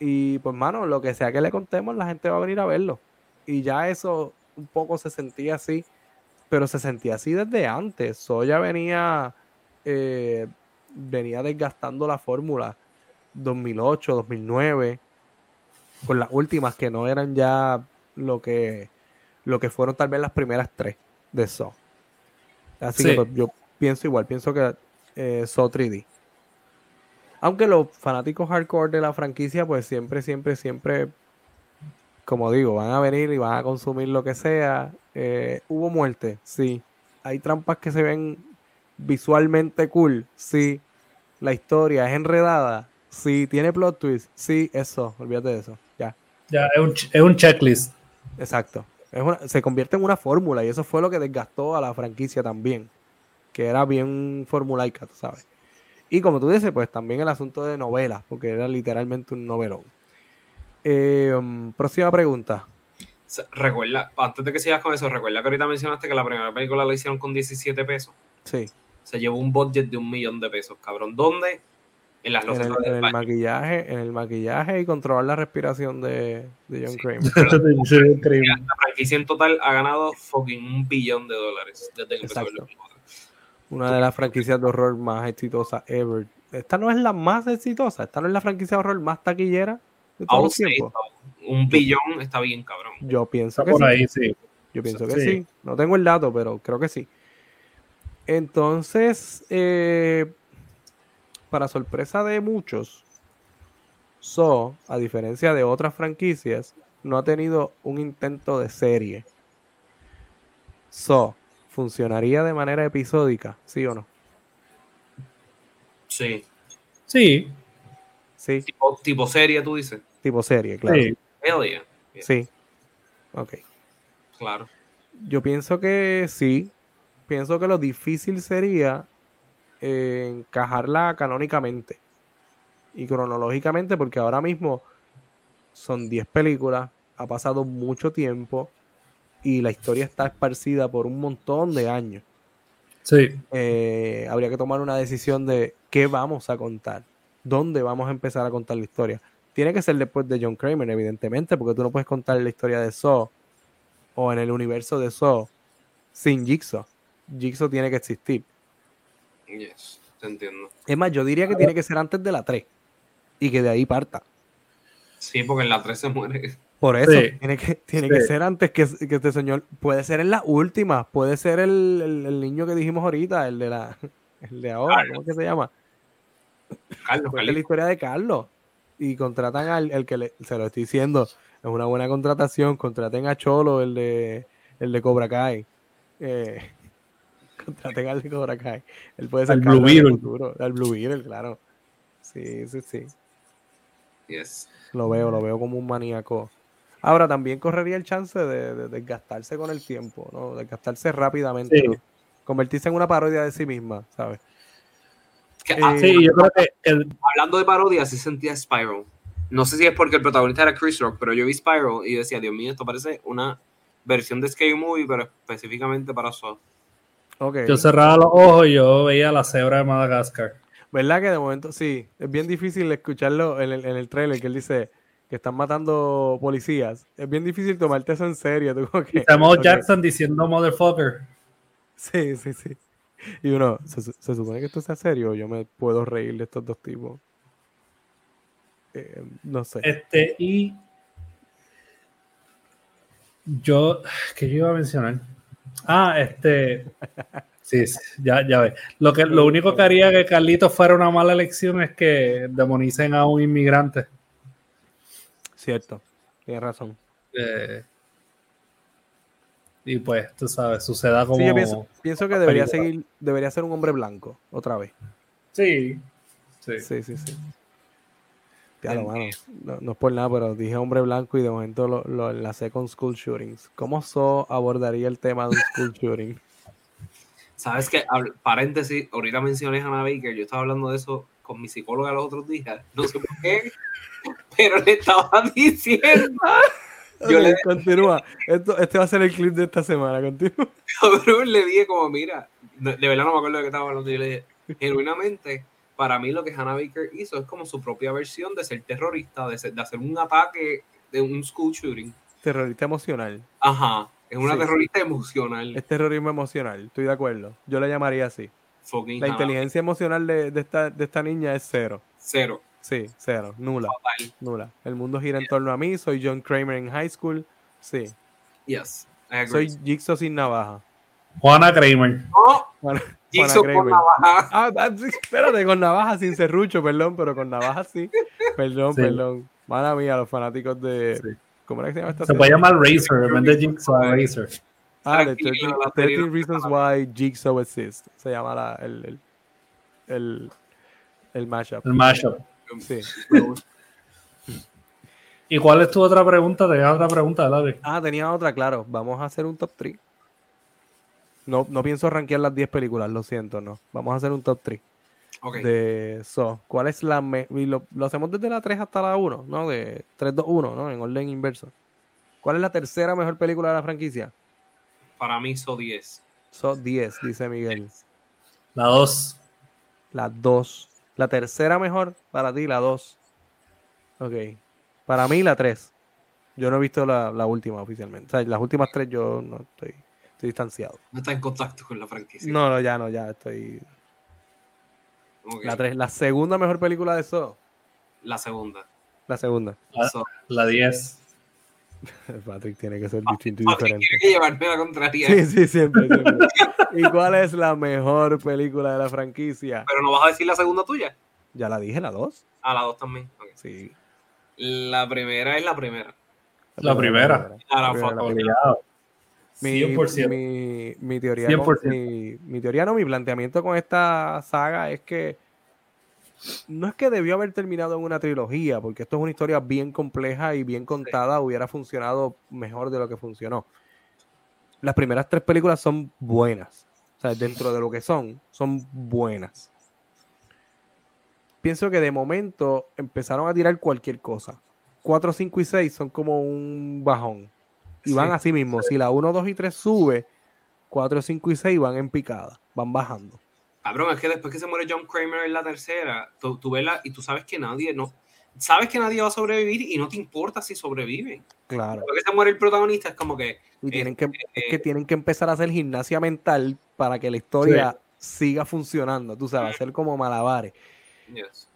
y pues mano, lo que sea que le contemos, la gente va a venir a verlo. Y ya eso un poco se sentía así, pero se sentía así desde antes. Soya venía, eh, venía desgastando la fórmula 2008, 2009, con las últimas que no eran ya lo que, lo que fueron tal vez las primeras tres de Saw. Así Sí. que pues, yo pienso igual, pienso que eh, Saw 3D. Aunque los fanáticos hardcore de la franquicia, pues siempre, siempre, siempre, como digo, van a venir y van a consumir lo que sea. Eh, Hubo muerte, sí. Hay trampas que se ven visualmente cool, sí. La historia es enredada, sí. Tiene plot twist, sí. Eso, olvídate de eso, ya. ya es un, es un checklist. Exacto. Es una- se convierte en una fórmula y eso fue lo que desgastó a la franquicia también. Que era bien formulaica, tú sabes. Y como tú dices, pues también el asunto de novelas, porque era literalmente un novelón. Eh, um, próxima pregunta. Recuerda, antes de que sigas con eso, recuerda que ahorita mencionaste que la primera película la hicieron con 17 pesos. Sí, Se llevó un budget de un millón de pesos, cabrón. ¿Dónde? En las en el, en el maquillaje, en el maquillaje y controlar la respiración de, de John Sí. Kramer. La franquicia en total ha ganado fucking un billón de dólares desde que empezó Exacto. la película. Una de las franquicias de horror más exitosas ever. Esta no es la más exitosa, esta no es la franquicia de horror más taquillera de todos los tiempos. un billón está bien, cabrón. Yo pienso Está que por sí. ahí, sí. Yo pienso que Sí. sí. No tengo el dato, pero creo que sí. Entonces, eh, para sorpresa de muchos, So, a diferencia de otras franquicias, no ha tenido un intento de serie. So, ¿funcionaría de manera episódica? ¿Sí o no? Sí. Sí, Sí, Tipo, tipo serie, tú dices. tipo serie, claro. sí. Hell yeah. Sí. Ok. Claro. Yo pienso que sí. Pienso que lo difícil sería eh, encajarla canónicamente y cronológicamente, porque ahora mismo son 10 películas, ha pasado mucho tiempo y la historia está esparcida por un montón de años. Sí, Eh, habría que tomar una decisión de qué vamos a contar, dónde vamos a empezar a contar la historia. Tiene que ser después de John Kramer, evidentemente, porque tú no puedes contar la historia de Saw o en el universo de Saw sin Jigsaw. Jigsaw tiene que existir. Yes. Te entiendo. Es más, yo diría que tiene que ser antes de la 3 y que de ahí parta. Sí, porque en la 3 se muere. Por eso, Sí. tiene, que, tiene Sí. que ser antes que, que este señor. Puede ser en la última, puede ser el, el- el niño que dijimos ahorita, el de la el de ahora, ¿cómo que se llama? Carlos, Cuenta la historia de Carlos. Y contratan al el que le, se lo estoy diciendo, es una buena contratación. Contraten a Cholo, el de el de Cobra Kai. Eh, contraten al de Cobra Kai. Él puede ser Al Carlos Blue en el Beetle. futuro. Al Blue Beetle, claro. Sí, sí, sí. Yes. Lo veo, lo veo como un maníaco. Ahora también correría el chance de, de desgastarse con el tiempo, ¿no? Desgastarse rápidamente. Sí. ¿no? Convertirse en una parodia de sí misma, ¿sabes? Que, Eh, sí, yo creo que el- hablando de parodias, sí sentía Spyro. No sé si es porque el protagonista era Chris Rock, pero yo vi Spyro y decía, Dios mío, esto parece una versión de Scary Movie, pero específicamente para Saw. Ok. yo cerraba los ojos y yo veía la cebra de Madagascar. ¿Verdad que de momento sí? Es bien difícil escucharlo en el, en el trailer que él dice que están matando policías. Es bien difícil tomarte eso en serio. Tú como que, Samuel ok, Jackson diciendo motherfucker. Sí, sí, sí. Y uno, ¿se, su- se supone que esto sea serio? Yo me puedo reír de estos dos tipos. Eh, no sé. Este, y yo, ¿qué yo iba a mencionar? Ah, este, sí, sí, ya, ya ve. Lo, que, lo único que haría que Carlitos fuera una mala elección es que demonicen a un inmigrante. Cierto. Tienes razón. Eh, y pues, tú sabes, suceda como... Sí, yo pienso, pienso que debería película. seguir, debería ser un hombre blanco, otra vez. Sí, sí. Sí, sí, sí. Ya lo mano. No, no es por nada, pero dije hombre blanco y de momento lo, lo enlacé con school shootings. ¿Cómo So abordaría el tema de un school shooting? ¿Sabes qué? Habl- Paréntesis, ahorita mencioné a Hannah Baker, yo estaba hablando de eso con mi psicóloga los otros días, no sé por qué, pero le estaba diciendo, Yo le- Continúa. Esto, este va a ser el clip de esta semana. Continúa. le dije como, mira, de, de verdad no me acuerdo de qué estaba hablando, yo le dije, genuinamente, para mí lo que Hannah Baker hizo es como su propia versión de ser terrorista, de, ser- de hacer un ataque de un school shooting. Terrorista emocional. Ajá, es una Sí. terrorista emocional. Es terrorismo emocional. Estoy de acuerdo. Yo le llamaría así. Fucking La Hannah inteligencia emocional de, de esta, de esta niña es cero. Cero. Sí, cero. Nula. Total. Nula. El mundo gira en torno a mí. Soy John Kramer en high school. Sí. Yes. I agree. Soy Jigsaw sin navaja. Juana Kramer. No, Juana- Jigsaw Juana con navaja. Ah, ah, espérate, con navaja sin serrucho, perdón, pero con navaja sí. Perdón, Sí. perdón. Mala mía, los fanáticos de. Sí. ¿Cómo era que se llama esta Se serie? puede llamar Razor, en vez de Jigsaw, Razor. Ah, de Tranquilo, 13, la 13 serie. Reasons Why Jigsaw Exists. Se llama la, el, el, el, el mashup. El mashup. Sí. ¿Y cuál es tu otra pregunta? Tenías otra pregunta, Larry. Ah, tenía otra, claro. Vamos a hacer un top 3. No, no pienso rankear las 10 películas, lo siento, no. Vamos a hacer un top 3 Ok. de So. ¿Cuál es la me- y lo, lo hacemos desde la 3 hasta la 1, ¿no? De 3, 2, 1, ¿no? En orden inverso. ¿Cuál es la tercera mejor película de la franquicia? Para mí, So 10. So 10, dice Miguel. La 2. La 2. La tercera mejor para ti, la 2. Ok. Para mí, la 3. Yo no he visto la, la última oficialmente. O sea, las últimas tres yo no estoy, estoy distanciado. No está en contacto con la franquicia. No, no, ya no, ya estoy. La 3. La segunda mejor película de So. La segunda. La segunda. La 10. Patrick tiene que ser distinto y Patrick diferente. tiene que llevarme la contraria. Sí, sí, siempre, siempre. ¿Y cuál es la mejor película de la franquicia? Pero no vas a decir la segunda tuya. Ya la dije, la 2. A la dos también. Sí. La primera es la primera. La primera. La la. Mi, 100%. mi, mi teoría 100%. mi, mi teoría no, mi planteamiento con esta saga es que no es que debió haber terminado en una trilogía, porque esto es una historia bien compleja y bien contada, hubiera funcionado mejor de lo que funcionó. Las primeras tres películas son buenas, o sea, dentro de lo que son, son buenas. Pienso que de momento empezaron a tirar cualquier cosa. 4, 5 y 6 son como un bajón. Y van Sí. así mismo. Si la 1, 2 y 3 sube, 4, 5 y 6 van en picada, van bajando. Cabrón, es que después que se muere John Kramer en la tercera, tú, tú ves la, y tú sabes que nadie, no, sabes que nadie va a sobrevivir y no te importa si sobreviven. Claro. Porque se muere el protagonista, es como que, Y tienen que, Este, es que tienen que empezar a hacer gimnasia mental para que la historia siga funcionando. Tú sabes, hacer como malabares. yes.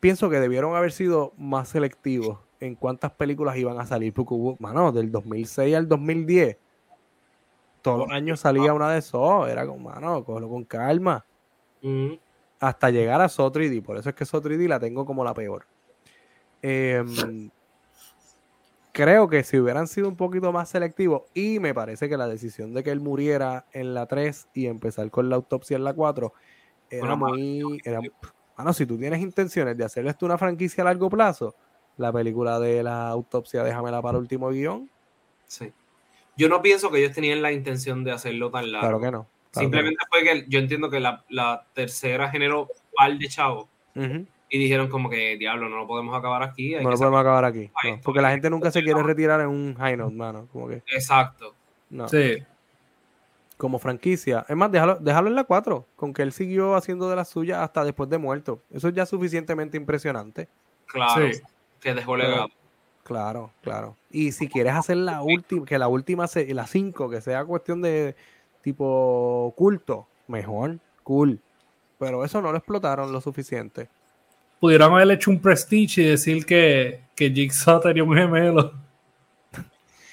Pienso que debieron haber sido más selectivos en cuántas películas iban a salir. Porque hubo, mano, del 2006 al 2010, todos los años salía una de esos. Era como, mano, cógelo con calma. Mm, hasta llegar a So 3D. Por eso es que So 3D la tengo como la peor. Em, creo que si hubieran sido un poquito más selectivos, y me parece que la decisión de que él muriera en la 3 y empezar con la autopsia en la 4 era Bueno, muy. Era, Mano, si tú tienes intenciones de hacerle esto una franquicia a largo plazo, la película de la autopsia, déjamela para el último guion. sí. Yo no pienso que ellos tenían la intención de hacerlo tan largo. Claro que no. claro Simplemente fue que yo entiendo que la, la tercera generó un par de chavos y dijeron como que, diablo, no lo podemos acabar aquí. hay No que lo podemos acabar aquí. No, porque la gente nunca se quiere retirar en un high note, mano. Como que, sacar- Exacto. no. Sí. como franquicia. Es más, déjalo, déjalo en la 4, con que él siguió haciendo de las suyas hasta después de muerto. Eso es ya suficientemente impresionante. Claro. Sí. Que dejó legado. Claro, claro. Y si quieres hacer la última, que la última, se- la 5, que sea cuestión de tipo culto, mejor, cool. Pero eso no lo explotaron lo suficiente. Pudieron haber hecho un prestige y decir que, que Jigsaw tenía un gemelo.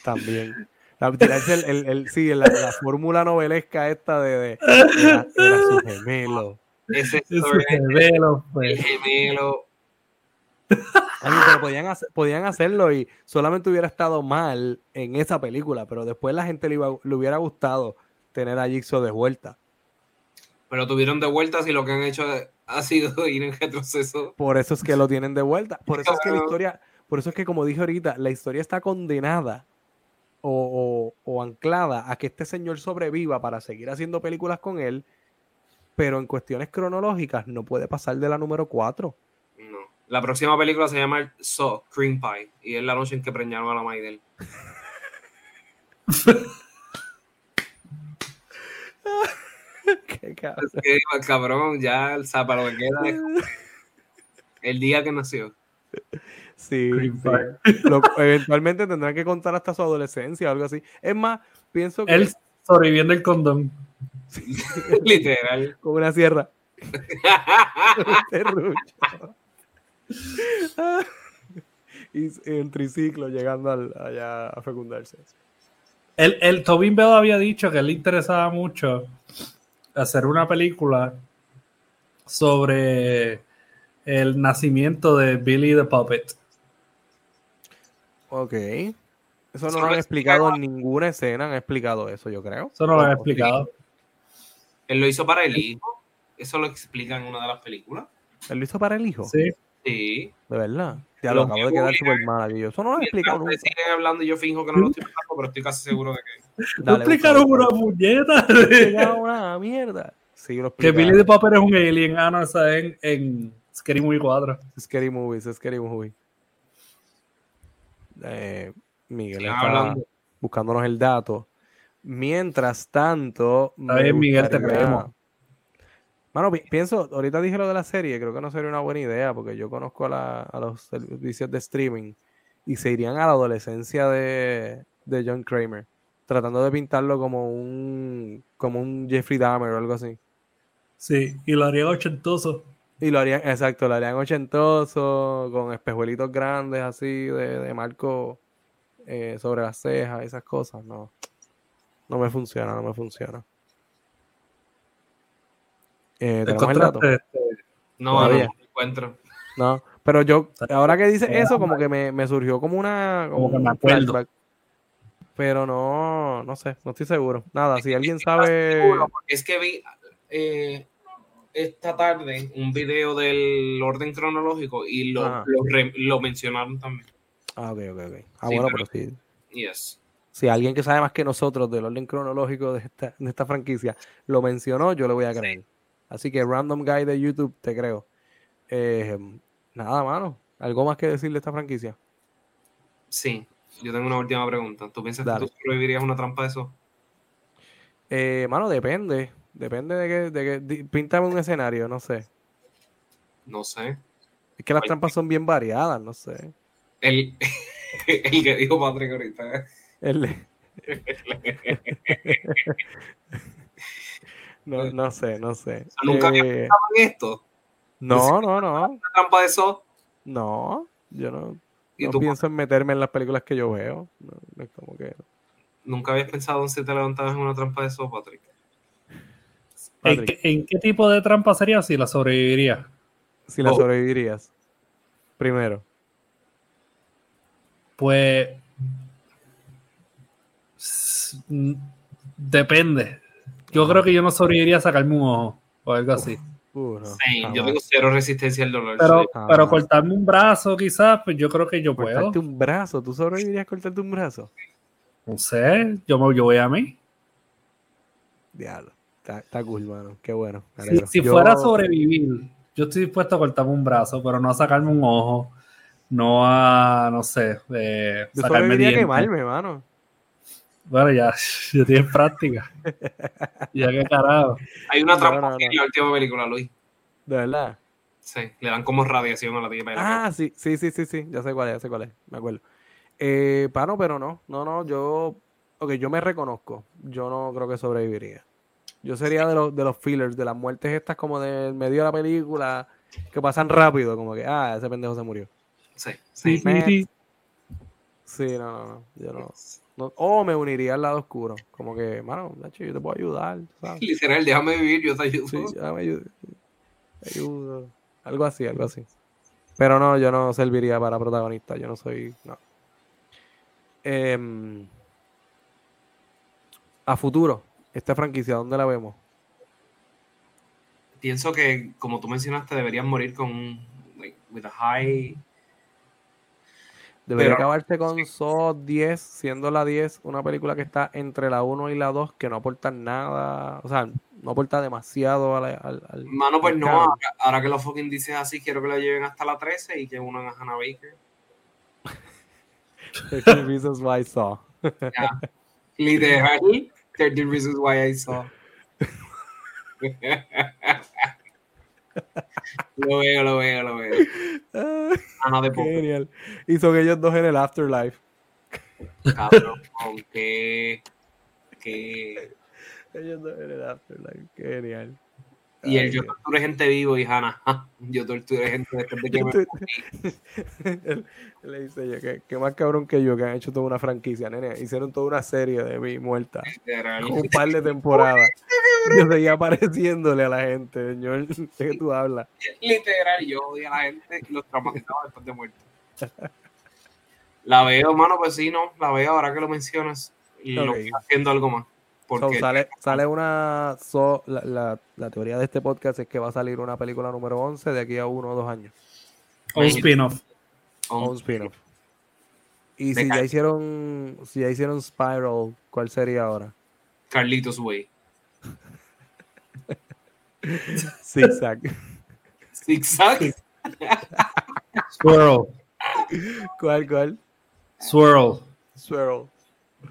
También. La- tirarse el, el, el- sí, la, la fórmula novelesca esta de, de- era, era su gemelo. Ese Ese story, gemelo, el pues. gemelo. Ay, pero podían, hacer- podían hacerlo y solamente hubiera estado mal en esa película, pero después la gente le, iba- le hubiera gustado tener a Jigsaw de vuelta. Pero tuvieron de vueltas y lo que han hecho ha sido ir en retroceso. Por eso es que lo tienen de vuelta. Por eso es que la historia, por eso es que como dije ahorita, la historia está condenada o, o- o anclada a que este señor sobreviva para seguir haciendo películas con él, pero en cuestiones cronológicas no puede pasar de la número 4. La próxima película se llama Saw, Cream Pie. Y es la noche en que preñaron a la Maidel. Qué cabrón. Es que, cabrón, ya, sea, para lo que queda es el día que nació. Sí, Cream sí. pie. Lo- eventualmente tendrán que contar hasta su adolescencia o algo así. Es más, pienso que Él sobreviviendo el condón. Literal. con una sierra. Y en triciclo llegando al- allá a fecundarse. El, el Tobin Bell había dicho que le interesaba mucho hacer una película sobre el nacimiento de Billy the Puppet. Ok. Eso no lo han explicado en ninguna escena, han explicado eso, yo creo. Eso no lo han explicado. Él lo hizo para el hijo. Eso lo explica en una de las películas. ¿Él lo hizo para el hijo? Sí. Sí. De verdad. Ya Lo lo acabo de que quedar súper mal aquí. Eso no lo han explicado nunca. siguen hablando y yo finjo que no lo estoy explicando, pero estoy casi seguro de que. ¿No Dale, explicaron una puñeta? explicaron una mierda. Sí, lo que. Billy the Puppet es un alien. Ah, no, está en, en Scary Movie 4. Scary Movies, Scary Movie. Eh, Miguel Sigan está hablando. buscándonos el dato. Mientras tanto, Está bien, Miguel, te creemos. Mano, pi- pienso, ahorita dije lo de la serie, creo que no sería una buena idea porque yo conozco a, la- a los servicios de streaming y se irían a la adolescencia de, de John Kramer, tratando de pintarlo como un como un Jeffrey Dahmer o algo así. Sí, y lo haría ochentoso. Y lo harían, exacto, lo harían ochentoso, con espejuelitos grandes así, de, de marco eh, sobre las cejas, esas cosas. No, no me funciona, no me funciona. Eh, ¿Te ¿tenemos el dato? No, encontraste, este, no, Todavía. no lo encuentro. No, pero yo, ahora que dice eso, como que me, me surgió como una... Como que me acuerdo. Pero no, no sé, no estoy seguro. Nada, si alguien ¿Estás sabe. seguro? Es que vi eh, esta tarde un video del orden cronológico y lo, lo, re- lo mencionaron también. Ah, ok, ok, ok. Ah, Sí, bueno, pero- pero sí. Yes. Si alguien que sabe más que nosotros del orden cronológico de esta, de esta franquicia lo mencionó, yo le voy a creer. Así que Random Guy de YouTube, te creo. Eh, nada, mano. ¿Algo más que decir de esta franquicia? Sí, yo tengo una última pregunta. ¿Tú piensas Dale. que tú sobrevivirías a una trampa de eso? Eh, mano, depende. Depende de que, de que píntame un escenario, no sé. No sé. Es que las Ay. trampas son bien variadas, no sé. El, el que dijo Patrick ahorita. El- no, no sé, no sé. Nunca había Eh, pensado en esto. no, no, no. Una trampa de eso. No, yo no, no tú pienso en meterme en las películas que yo veo. No, no es como que. nunca habías pensado en si te levantabas en una trampa de eso, Patrick. ¿En Patrick, qué, en qué tipo de trampa sería si la sobreviviría? si la Oh. sobrevivirías. Primero. Pues. Depende. Yo creo que yo no sobreviviría a sacarme un ojo o algo así. Uh, no, Sí, yo jamás. tengo cero resistencia al dolor. Pero, Ah. pero cortarme un brazo, quizás, pues yo creo que yo puedo. Cortarte un brazo. ¿Tú sobrevivirías a cortarte un brazo? No sé, yo, me, yo voy a mí. Diablo. Está, está cool, mano. Qué bueno. Si, Yo- fuera a sobrevivir, yo estoy dispuesto a cortarme un brazo, pero no a sacarme un ojo, no a, no sé, eh, Yo sacarme sobreviviría a quemarme, mano. Bueno, ya, ya tienes práctica. ya que carajo. Hay una trampa no, así no. en la última película, Luis. De verdad. Sí, le dan como radiación a la tipa. Ah, sí, sí, sí, sí, sí. Ya sé cuál es, ya sé cuál es. Me acuerdo. Eh, pano, pero no. No, no, yo. Ok, yo me reconozco. Yo no creo que sobreviviría. Yo sería de los, de los fillers, de las muertes estas como del medio de la película, que pasan rápido, como que, ah, ese pendejo se murió. Sí, Sí, sí. sí, sí. Sí, no, no, no. Yo no. No- o me uniría al lado oscuro. Como que, mano, Nacho, yo te puedo ayudar, ¿sabes? Literal, déjame vivir, yo te ayudo. Sí, ayudo. ayudo. Algo así, algo así. Pero no, yo no serviría para protagonista. Yo no soy. No. Em, a futuro, esta franquicia, ¿dónde la vemos? Pienso que, como tú mencionaste, deberían morir con un. Like, with a high. Debería Pero- acabarse con Saw 10, siendo la 10 una película que está entre la 1 y la 2, que no aporta nada, o sea, no aporta demasiado la- al, al- Mano, pues al no, ahora, ahora que lo fucking dices así, quiero que lo lleven hasta la 13 y que unan a Hannah Baker. 13 Reasons Why Saw. Ya. Literal, 13 Reasons Why I Saw. lo veo, lo veo, lo veo. Ah, Ana de poco. genial. Y son ellos dos en el Afterlife. Cabrón, con qué. qué- Ellos dos en el Afterlife. Qué genial. Y el yo torturé gente vivo y Hannah. "Ja, Yo torturé gente después de que me morí". Él- él le dice yo, que, que más cabrón que yo, que han hecho toda una franquicia, nene. Hicieron toda una serie de mi muerta. Un par de temporadas. Yo seguía apareciéndole a la gente, señor. ¿De qué tú hablas? Literal, yo odio a la gente y los traumatizaba después de muerto. La veo, mano, pues sí, no, la veo ahora que lo mencionas. Y lo Ok. está haciendo algo más. So, sale, sale una. so- la, la- la teoría de este podcast es que va a salir una película número 11 de aquí a uno o dos años. O un spin-off. O un spin-off. Y si ya hicieron. Si ya hicieron Spiral, ¿cuál sería ahora? Carlitos Way. Zigzag. Zigzag. Swirl. ¿Cuál, cuál? Swirl. Swirl.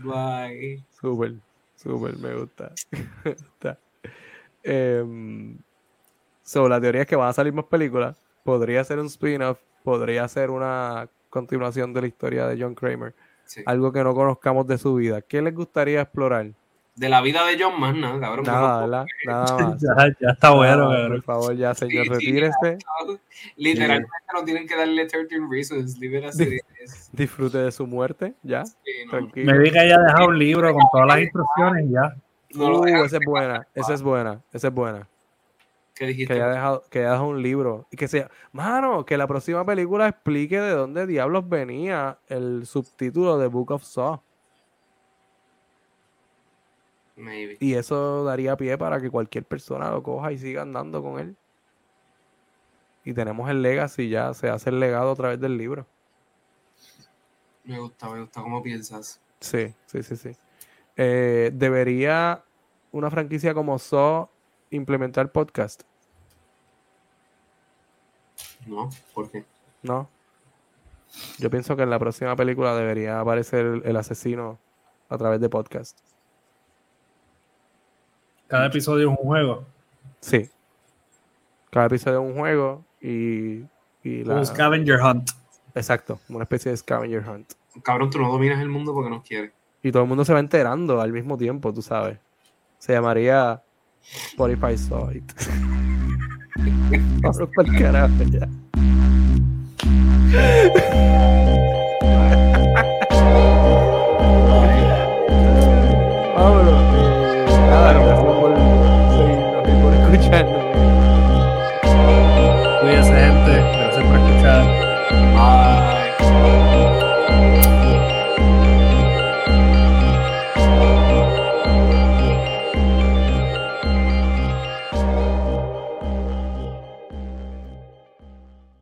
Bye. Súper, súper, me gusta. Me gusta. Em, so, la teoría es que van a salir más películas. Podría ser un spin-off, podría ser una continuación de la historia de John Kramer. Sí. Algo que no conozcamos de su vida. ¿Qué les gustaría explorar? De la vida de John, más nada, cabrón. Nada, ¿verdad? Nada más. Ya, ya está bueno, cabrón. Por favor, ya, señor, Sí, sí, retírese. Literalmente no tienen que darle 13 reasons. Is. Disfrute de su muerte, ya. Sí, no, Tranquilo. Me vi que haya dejado un libro con todas las instrucciones y ya. no lo Uh, esa es buena, esa es buena, esa es buena. ¿Qué Que dijiste? haya dejado, que haya dejado un libro. Y que sea, mano, que la próxima película explique de dónde diablos venía el subtítulo de Book of Saw. Maybe. Y eso daría pie para que cualquier persona lo coja y siga andando con él. Y tenemos el legacy ya, se hace el legado a través del libro. Me gusta, me gusta cómo piensas. Sí, sí, sí, sí. Eh, ¿Debería una franquicia como Saw implementar podcast? No, ¿por qué? No. Yo pienso que en la próxima película debería aparecer el asesino a través de podcast. Cada episodio es un juego. Sí. Cada episodio es un juego y, y la... Un scavenger hunt. Exacto, una especie de scavenger hunt. Cabrón, tú no dominas el mundo porque nos quieres. Y todo el mundo se va enterando al mismo tiempo, tú sabes. Se llamaría Spotify Saw It. Vámonos pa'l carajo ya. Vámonos.